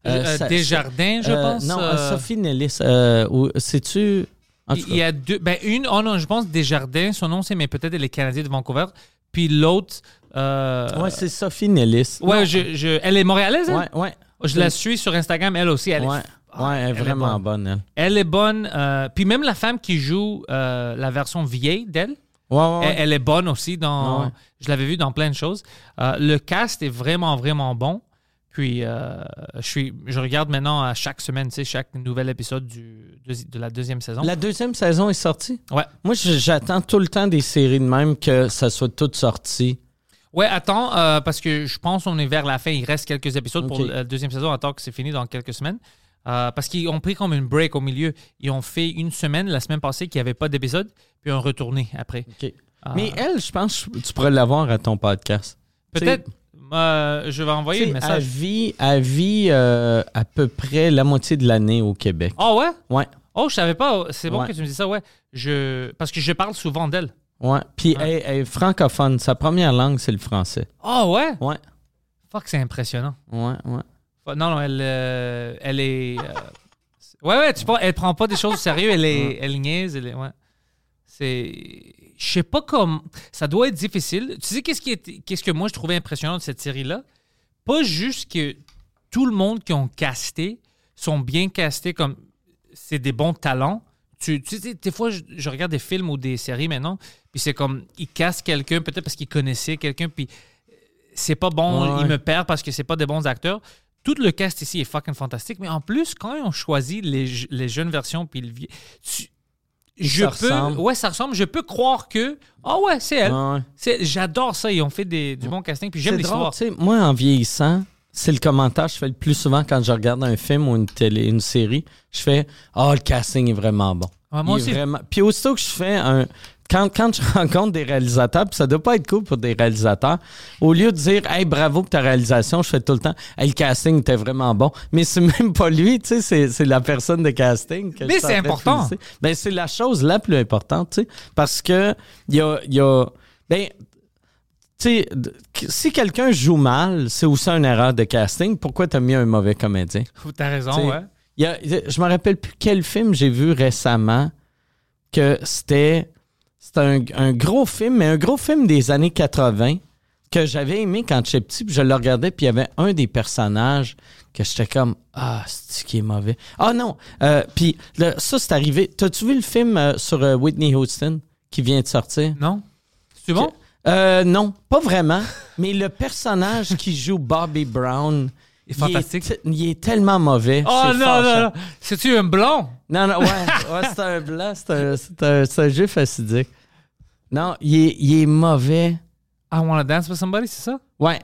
Euh, ça- Desjardins, je euh, pense. Non, euh, euh, Sophie Nellis. Euh, C'est-tu. Il y a deux. Ben, une, oh non, je pense Desjardins, son nom c'est, mais peut-être elle est Canadienne de Vancouver. Puis l'autre. euh, Ouais, c'est Sophie Nellis. ouais, je, je- elle est montréalaise, elle? Ouais, ouais. Je la suis sur Instagram, elle aussi. Elle, Ouais, est, ouais, elle est elle est vraiment bonne, elle. elle est bonne. euh, puis même la femme qui joue euh, la version vieille d'elle, Ouais, ouais, elle, elle est bonne aussi. dans. Je l'avais vu dans plein de choses. Euh, le cast est vraiment, vraiment bon. Puis euh, je, suis, je regarde maintenant à chaque semaine, tu sais, chaque nouvel épisode du, de, de la deuxième saison. La deuxième saison est sortie? Ouais. Moi, j'attends tout le temps des séries de même que ça soit toutes sorties. Ouais, attends, euh, parce que je pense qu'on est vers la fin. Il reste quelques épisodes pour la deuxième saison. Attends que c'est fini dans quelques semaines. Euh, parce qu'ils ont pris comme une break au milieu. Ils ont fait une semaine, la semaine passée, qu'il n'y avait pas d'épisode, puis ils ont retourné après. Mais elle, je pense que tu pourrais l'avoir à ton podcast. Peut-être, euh, je vais envoyer le Elle message. vit, elle vit euh, à peu près la moitié de l'année au Québec. Ah ouais? Ouais, Oh, je savais pas. C'est bon Ouais. que tu me dis ça, ouais. Je... Parce que je parle souvent d'elle. ouais. Puis Ouais. elle, elle est francophone. Sa première langue, c'est le français. Ah ouais? Ouais, Fuck, c'est impressionnant. ouais, ouais. Non, non, elle, euh, elle est. euh, Ouais, ouais, tu vois, elle prend pas des choses au sérieux, elle, est, elle niaise, elle est. Ouais. C'est. Je sais pas comme. Ça doit être difficile. Tu sais, qu'est-ce, qui est... qu'est-ce que moi je trouvais impressionnant de cette série-là? Pas juste que tout le monde qui ont casté sont bien castés comme. C'est des bons talents. Tu, tu sais, des fois, je, je regarde des films ou des séries maintenant, puis c'est comme. Ils cassent quelqu'un, peut-être parce qu'ils connaissaient quelqu'un, puis c'est pas bon, Ouais. ils me perdent parce que c'est pas des bons acteurs. Tout le cast ici est fucking fantastique, mais en plus, quand ils ont choisi les, les jeunes versions puis le vie, tu- je Ça peux, ressemble. ouais, ça ressemble. Je peux croire que, ah ouais, c'est elle. Ouais, ouais. C'est- J'adore ça. Ils ont fait des, du bon casting, puis j'aime l'histoire. moi, en vieillissant, c'est le commentaire que je fais le plus souvent quand je regarde un film ou une télé, une série. Je fais Ah, le casting est vraiment bon. Ouais, moi Il est aussi. Vraiment... Puis aussitôt que je fais un. Quand, quand je rencontre des réalisateurs, puis ça doit pas être cool pour des réalisateurs, au lieu de dire Hey, bravo pour ta réalisation, je fais tout le temps Hey, le casting était vraiment bon. Mais c'est même pas lui, tu sais, c'est, c'est la personne de casting. que Mais c'est important. Ben, c'est la chose la plus importante, tu sais. Parce que il y a, y a. Ben, si quelqu'un joue mal, c'est aussi une erreur de casting. Pourquoi t'as mis un mauvais comédien? T'as raison, T'sais, ouais. Y a- je me rappelle plus quel film j'ai vu récemment que c'était c'était un, un gros film, mais un gros film des années 80 que j'avais aimé quand j'étais petit, puis je le regardais, puis il y avait un des personnages que j'étais comme ah c'est qui est mauvais? Ah non, euh, puis le- ça c'est arrivé. T'as-tu vu le film euh, sur euh, Whitney Houston qui vient de sortir? Non? C'est bon? Non, pas vraiment. mais le personnage qui joue Bobby Brown, est fantastique. Il est, te- il est tellement mauvais. Oh non, non, fâchant. non. C'est-tu un blond? Non, non, ouais, ouais c'est un blanc, c'est un, c'est un, un jeu fastidique. Non, il est, il est mauvais. I wanna dance with somebody, c'est ça? Ouais.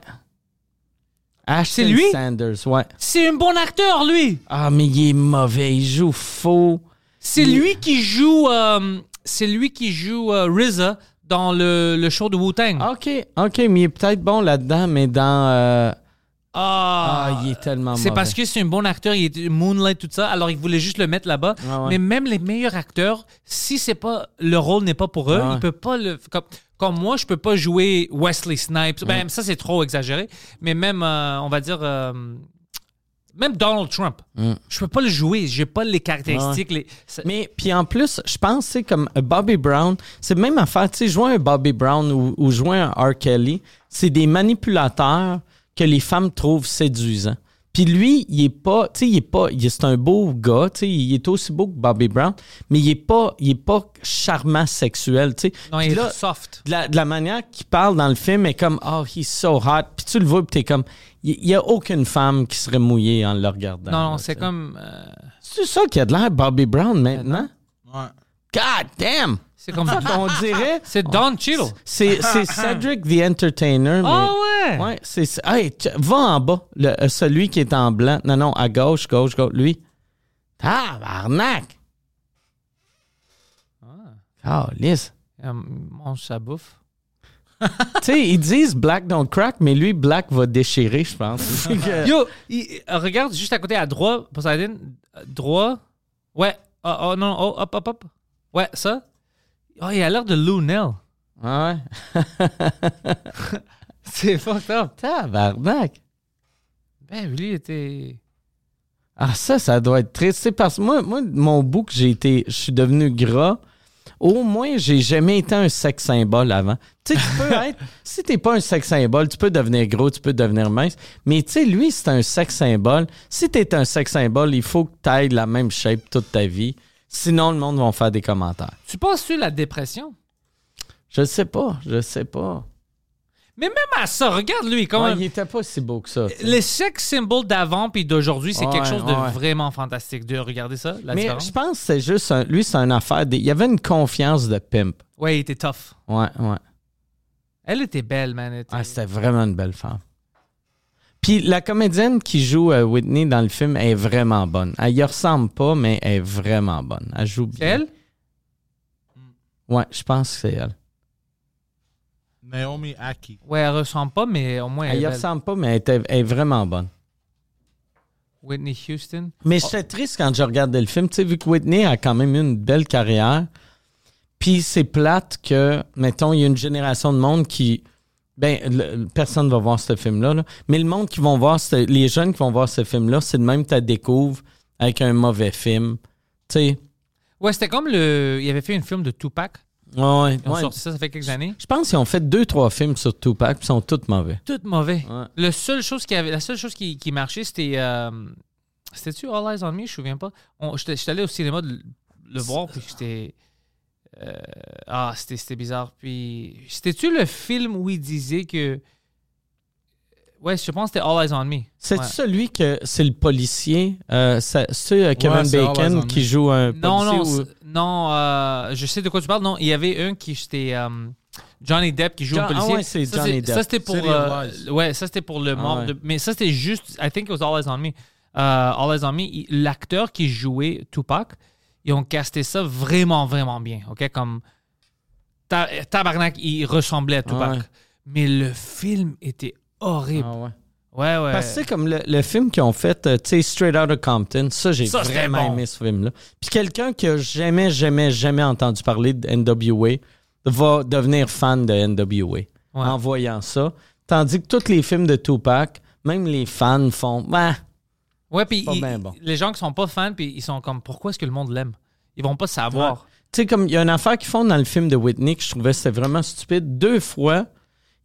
Ashton C'est lui? Sanders, ouais. C'est un bon acteur, lui! Ah, mais il est mauvais, il joue faux. C'est Il- lui qui joue. euh, c'est lui qui joue euh, RZA dans le, le show de Wu-Tang. OK, OK, mais il est peut-être bon là-dedans, mais dans... euh, Ah, Ah, il est tellement. C'est parce que c'est un bon acteur, il est Moonlight, tout ça, alors il voulait juste le mettre là-bas. Ah ouais. Mais même les meilleurs acteurs, si c'est pas le rôle n'est pas pour eux, Ah ouais. ils peuvent pas le. Comme, comme moi, je peux pas jouer Wesley Snipes. Ben, ça, c'est trop exagéré. Mais même, euh, on va dire. euh, même Donald Trump, Mm. je peux pas le jouer. J'ai pas les caractéristiques. Les... Mais puis en plus, je pense c'est comme Bobby Brown, c'est même affaire, tu sais, jouer un Bobby Brown ou, ou jouer un R. Kelly, c'est des manipulateurs que les femmes trouvent séduisants. Puis lui, il est pas, tu sais, il est pas, c'est un beau gars, tu sais, il est aussi beau que Bobby Brown, mais il est pas, il est pas charmant sexuel, tu sais. non, il est là, soft. de la, de la manière qu'il parle dans le film est comme oh he's so hot puis tu le vois puis t'es comme il y, a aucune femme qui serait mouillée en le regardant Non, c'est comme. euh, c'est ça qui a de l'air Bobby Brown maintenant Ouais. God damn c'est comme. on dirait c'est Don Cheadle. c'est c'est Cedric the Entertainer Ah ouais! ouais c'est hey, va en bas le, euh, celui qui est en blanc non non à gauche gauche gauche lui tabarnak ah lisse Euh, mange sa bouffe. tu sais ils disent black don't crack mais lui black va déchirer je pense Yo, il- euh, regarde juste à côté à droite, Poseidon. Droit. Ouais. Oh, oh, non, oh, hop, hop, hop. Ouais, ça. Oh, il a l'air de Lou Nell. Ah ouais C'est fucked up. Tabarnak. Ben, lui, il était. Ah, ça, ça doit être triste. C'est parce que moi, moi, mon que j'ai été, je suis devenu gras. Au moins, j'ai jamais été un sex symbole avant. Tu sais, tu peux être, si t'es pas un sex symbole, tu peux devenir gros, tu peux devenir mince. Mais tu sais, lui, c'est un sex symbole. Si t'es un sex symbole, il faut que t'ailles la même shape toute ta vie. Sinon, le monde va faire des commentaires. Tu penses-tu la dépression? Je sais pas, je sais pas. Mais même à ça, regarde lui, quand Ouais, même. il était pas si beau que ça. tu. Les sex symboles d'avant puis d'aujourd'hui, c'est Ouais, quelque chose de ouais. vraiment fantastique de regarder ça, la Mais différence. je pense que c'est juste, un- lui, c'est une affaire. des- il y avait une confiance de pimp. Ouais, il était tough. Ouais, ouais. Elle était belle, man. elle était- Ah, c'était vraiment une belle femme. Puis la comédienne qui joue euh, Whitney dans le film est vraiment bonne. Elle y ressemble pas, mais elle est vraiment bonne. Elle joue C'est bien. elle? Ouais, je pense que c'est elle. Naomi Aki. Ouais, elle ressemble pas, mais au moins elle, Elle y belle. ressemble pas, mais elle est vraiment bonne. Whitney Houston. Mais j'étais triste quand je regardais le film, tu sais, vu que Whitney a quand même eu une belle carrière. Puis c'est plate que, mettons, il y a une génération de monde qui. Ben, le- personne va voir ce film-là, là. mais le monde qui vont voir, ce- les jeunes qui vont voir ce film-là, c'est de même que tu découvres avec un mauvais film. Tu sais, Ouais, c'était comme le. Il avait fait un film de Tupac. ouais, ouais, Ils ont ouais. sorti ça, ça fait quelques années. Je pense qu'ils ont fait deux, trois films sur Tupac, puis ils sont tous mauvais. Tout mauvais. Ouais. Le seul chose qui avait, la seule chose qui, qui marchait, c'était. euh, C'était-tu All Eyes on Me? Je me souviens pas. J'étais j'étais allé au cinéma de le, le voir, puis j'étais. Euh, ah, c'était c'était bizarre. Puis. C'était-tu le film où il disait que. Ouais, je pense que c'était All Eyes on Me. C'est Ouais. celui que c'est le policier, euh, c'est euh, Kevin Ouais, Bacon on qui joue un Non, non, policier ou- non, euh, je sais de quoi tu parles. Non, il y avait un qui c'était euh, Johnny Depp qui joue John- un policier. ah ouais, c'est Ça, Johnny Depp. Ça c'était pour, euh, ouais, ça c'était pour le Ah mort. ouais. de- mais ça c'était juste, I think it was All Eyes on Me. All Eyes on Me, l'acteur qui jouait Tupac, ils ont casté ça vraiment, vraiment bien. Ok, comme ta- tabarnak, il ressemblait à Tupac. Ouais. Mais le film était horrible. Ah ouais. Ouais, ouais. Parce que c'est comme le, le film qu'ils ont fait, euh, tu sais, Straight Outta Compton, ça, j'ai Ça, vraiment bon. aimé ce film-là. Puis quelqu'un qui a jamais, jamais, jamais entendu parler de NWA va devenir fan de NWA en voyant ça. Tandis que tous les films de Tupac, même les fans font, bah, Ouais, puis bon. les gens qui sont pas fans, puis ils sont comme, pourquoi est-ce que le monde l'aime? Ils vont pas savoir. Tu sais, comme il y a une affaire qu'ils font dans le film de Whitney que je trouvais c'était vraiment stupide. Deux fois,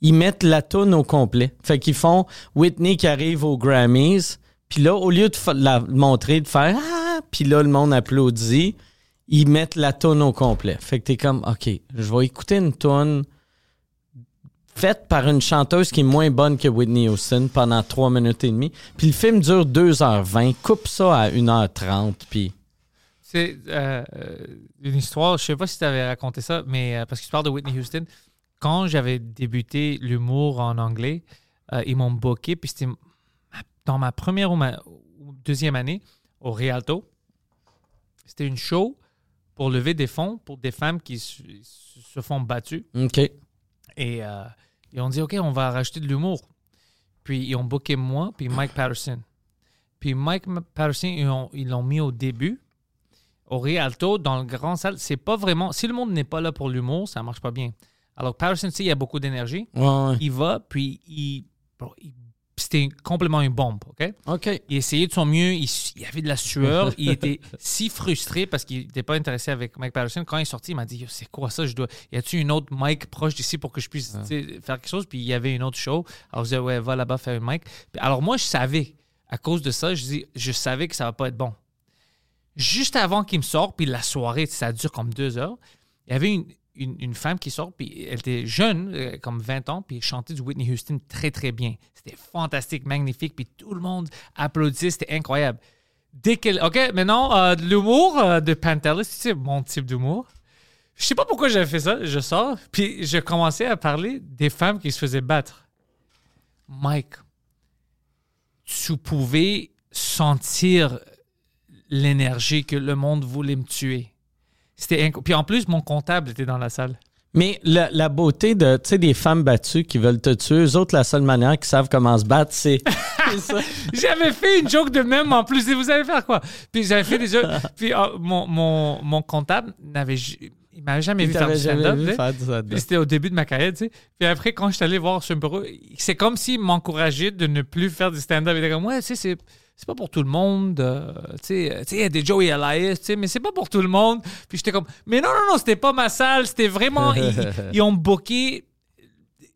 ils mettent la toune au complet. Fait qu'ils font Whitney qui arrive aux Grammys, puis là, au lieu de la montrer, de faire Ah, puis là, le monde applaudit, ils mettent la toune au complet. Fait que t'es comme, OK, je vais écouter une toune faite par une chanteuse qui est moins bonne que Whitney Houston pendant 3 minutes et demie. Puis le film dure 2h20. Coupe ça à 1h30, puis... C'est euh, euh, une histoire, je sais pas si tu avais raconté ça, mais euh, parce que tu parles de Whitney Houston, quand j'avais débuté l'humour en anglais, euh, ils m'ont booké, puis c'était dans ma première ou ma deuxième année au Rialto. C'était une show pour lever des fonds pour des femmes qui se, se font battues. OK. Et euh, ils ont dit, OK, on va rajouter de l'humour. Puis ils ont booké moi, puis Mike Patterson. Puis Mike Patterson, ils l'ont ils mis au début, au Rialto, dans le grand salle. C'est pas vraiment... Si le monde n'est pas là pour l'humour, ça marche pas bien. Alors Patterson, il y a beaucoup d'énergie. Ouais, ouais. Il va, puis il... bro, il- C'était complètement une bombe, OK? OK. Il essayait de son mieux, il, il avait de la sueur, il était si frustré parce qu'il n'était pas intéressé avec Mike Patterson. Quand il est sorti, il m'a dit C'est quoi ça? Je dois... Y a-tu une autre Mike proche d'ici pour que je puisse faire quelque chose? Puis il y avait une autre show. Alors je disais Ouais, va là-bas faire une Mike. Alors moi, je savais, à cause de ça, je, dis, je savais que ça va pas être bon. Juste avant qu'il me sorte, puis la soirée, ça dure comme deux heures, il y avait une, une, femme qui sort, puis elle était jeune, euh, comme 20 ans, puis elle chantait du Whitney Houston très, très bien. C'était fantastique, magnifique, puis tout le monde applaudissait, c'était incroyable. Dès qu'elle... OK, maintenant, euh, l'humour euh, de Pantelis, sais, mon type d'humour. Je sais pas pourquoi j'avais fait ça. Je sors, puis je commençais à parler des femmes qui se faisaient battre. Mike, tu pouvais sentir l'énergie que le monde voulait me tuer. C'était inc- Puis en plus, mon comptable était dans la salle. Mais la, la beauté de, tu sais, des femmes battues qui veulent te tuer, eux autres, la seule manière qu'ils savent comment se battre, c'est. J'avais fait une joke de même en plus. Et vous allez faire quoi? Puis j'avais fait des jokes. Puis euh, mon, mon, mon comptable n'avait il m'avait jamais vu faire du jamais stand-up. vu tu sais. faire du stand-up. Puis C'était au début de ma carrière, tu sais. Puis après, quand je suis allé voir sur bureau, c'est comme s'il m'encourageait de ne plus faire du stand-up. Il était comme, ouais, tu sais, c'est. C'est pas pour tout le monde. euh, tu sais, euh, il y a des Joey Elias, mais c'est pas pour tout le monde. Puis j'étais comme, mais non, non, non, c'était pas ma salle. C'était vraiment. ils, ont booké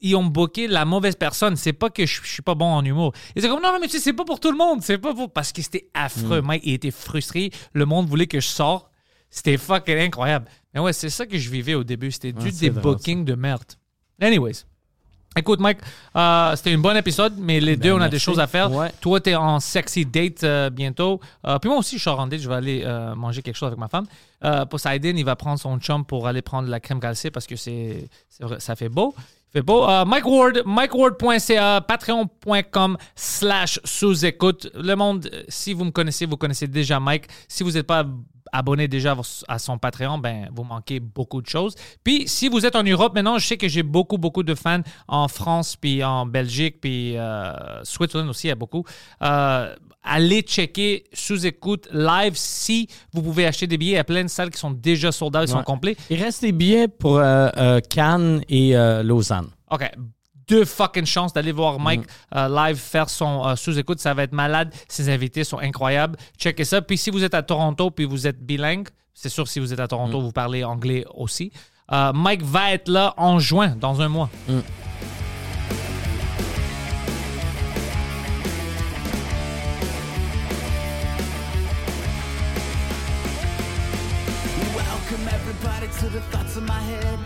ils ont booké la mauvaise personne. C'est pas que je, je suis pas bon en humour. Ils étaient comme, non, non, mais tu sais, c'est pas pour tout le monde. C'est pas pour. Parce que c'était affreux. Mike, il était frustré. Le monde voulait que je sorte. C'était fucking incroyable. Mais ouais, c'est ça que je vivais au début. C'était Ouais, du des bookings de merde. Anyways. Écoute, Mike, euh, c'était un bon épisode, mais les deux, on a des choses à faire. Ouais. Toi, t'es en sexy date euh, bientôt. Euh, puis moi aussi, je suis en date. Je vais aller manger quelque chose avec ma femme. Poseidon, il va prendre son chum pour aller prendre la crème glacée parce que c'est, ça fait beau. Fait beau. Mike Ward, MikeWard.ca, patreon.com slash sous-écoute. Le monde, si vous me connaissez, vous connaissez déjà Mike. Si vous n'êtes pas abonné déjà à son Patreon, ben, vous manquez beaucoup de choses. Puis, si vous êtes en Europe maintenant, je sais que j'ai beaucoup, beaucoup de fans en France, puis en Belgique, puis euh, Switzerland aussi, il y a beaucoup. Euh, allez checker sous-écoute live si vous pouvez acheter des billets. Il y a plein de salles qui sont déjà soldats, ils sont complets. Il reste des billets pour euh, euh, Cannes et Lausanne. OK. Deux fucking chances d'aller voir Mike euh, live faire son euh, sous-écoute. Ça va être malade. Ses invités sont incroyables. Checkez ça. Puis si vous êtes à Toronto puis vous êtes bilingue, c'est sûr si vous êtes à Toronto, vous parlez anglais aussi. Euh, Mike va être là en juin, dans un mois. Welcome everybody to the thoughts in my head.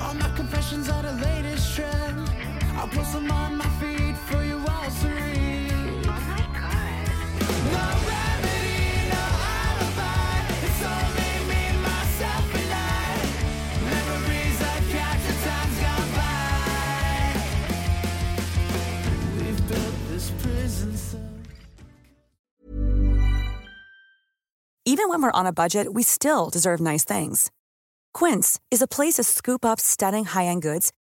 All my confessions are the latest Oh Even when we're on a budget, we still deserve nice things. Quince is a place to scoop up stunning high-end goods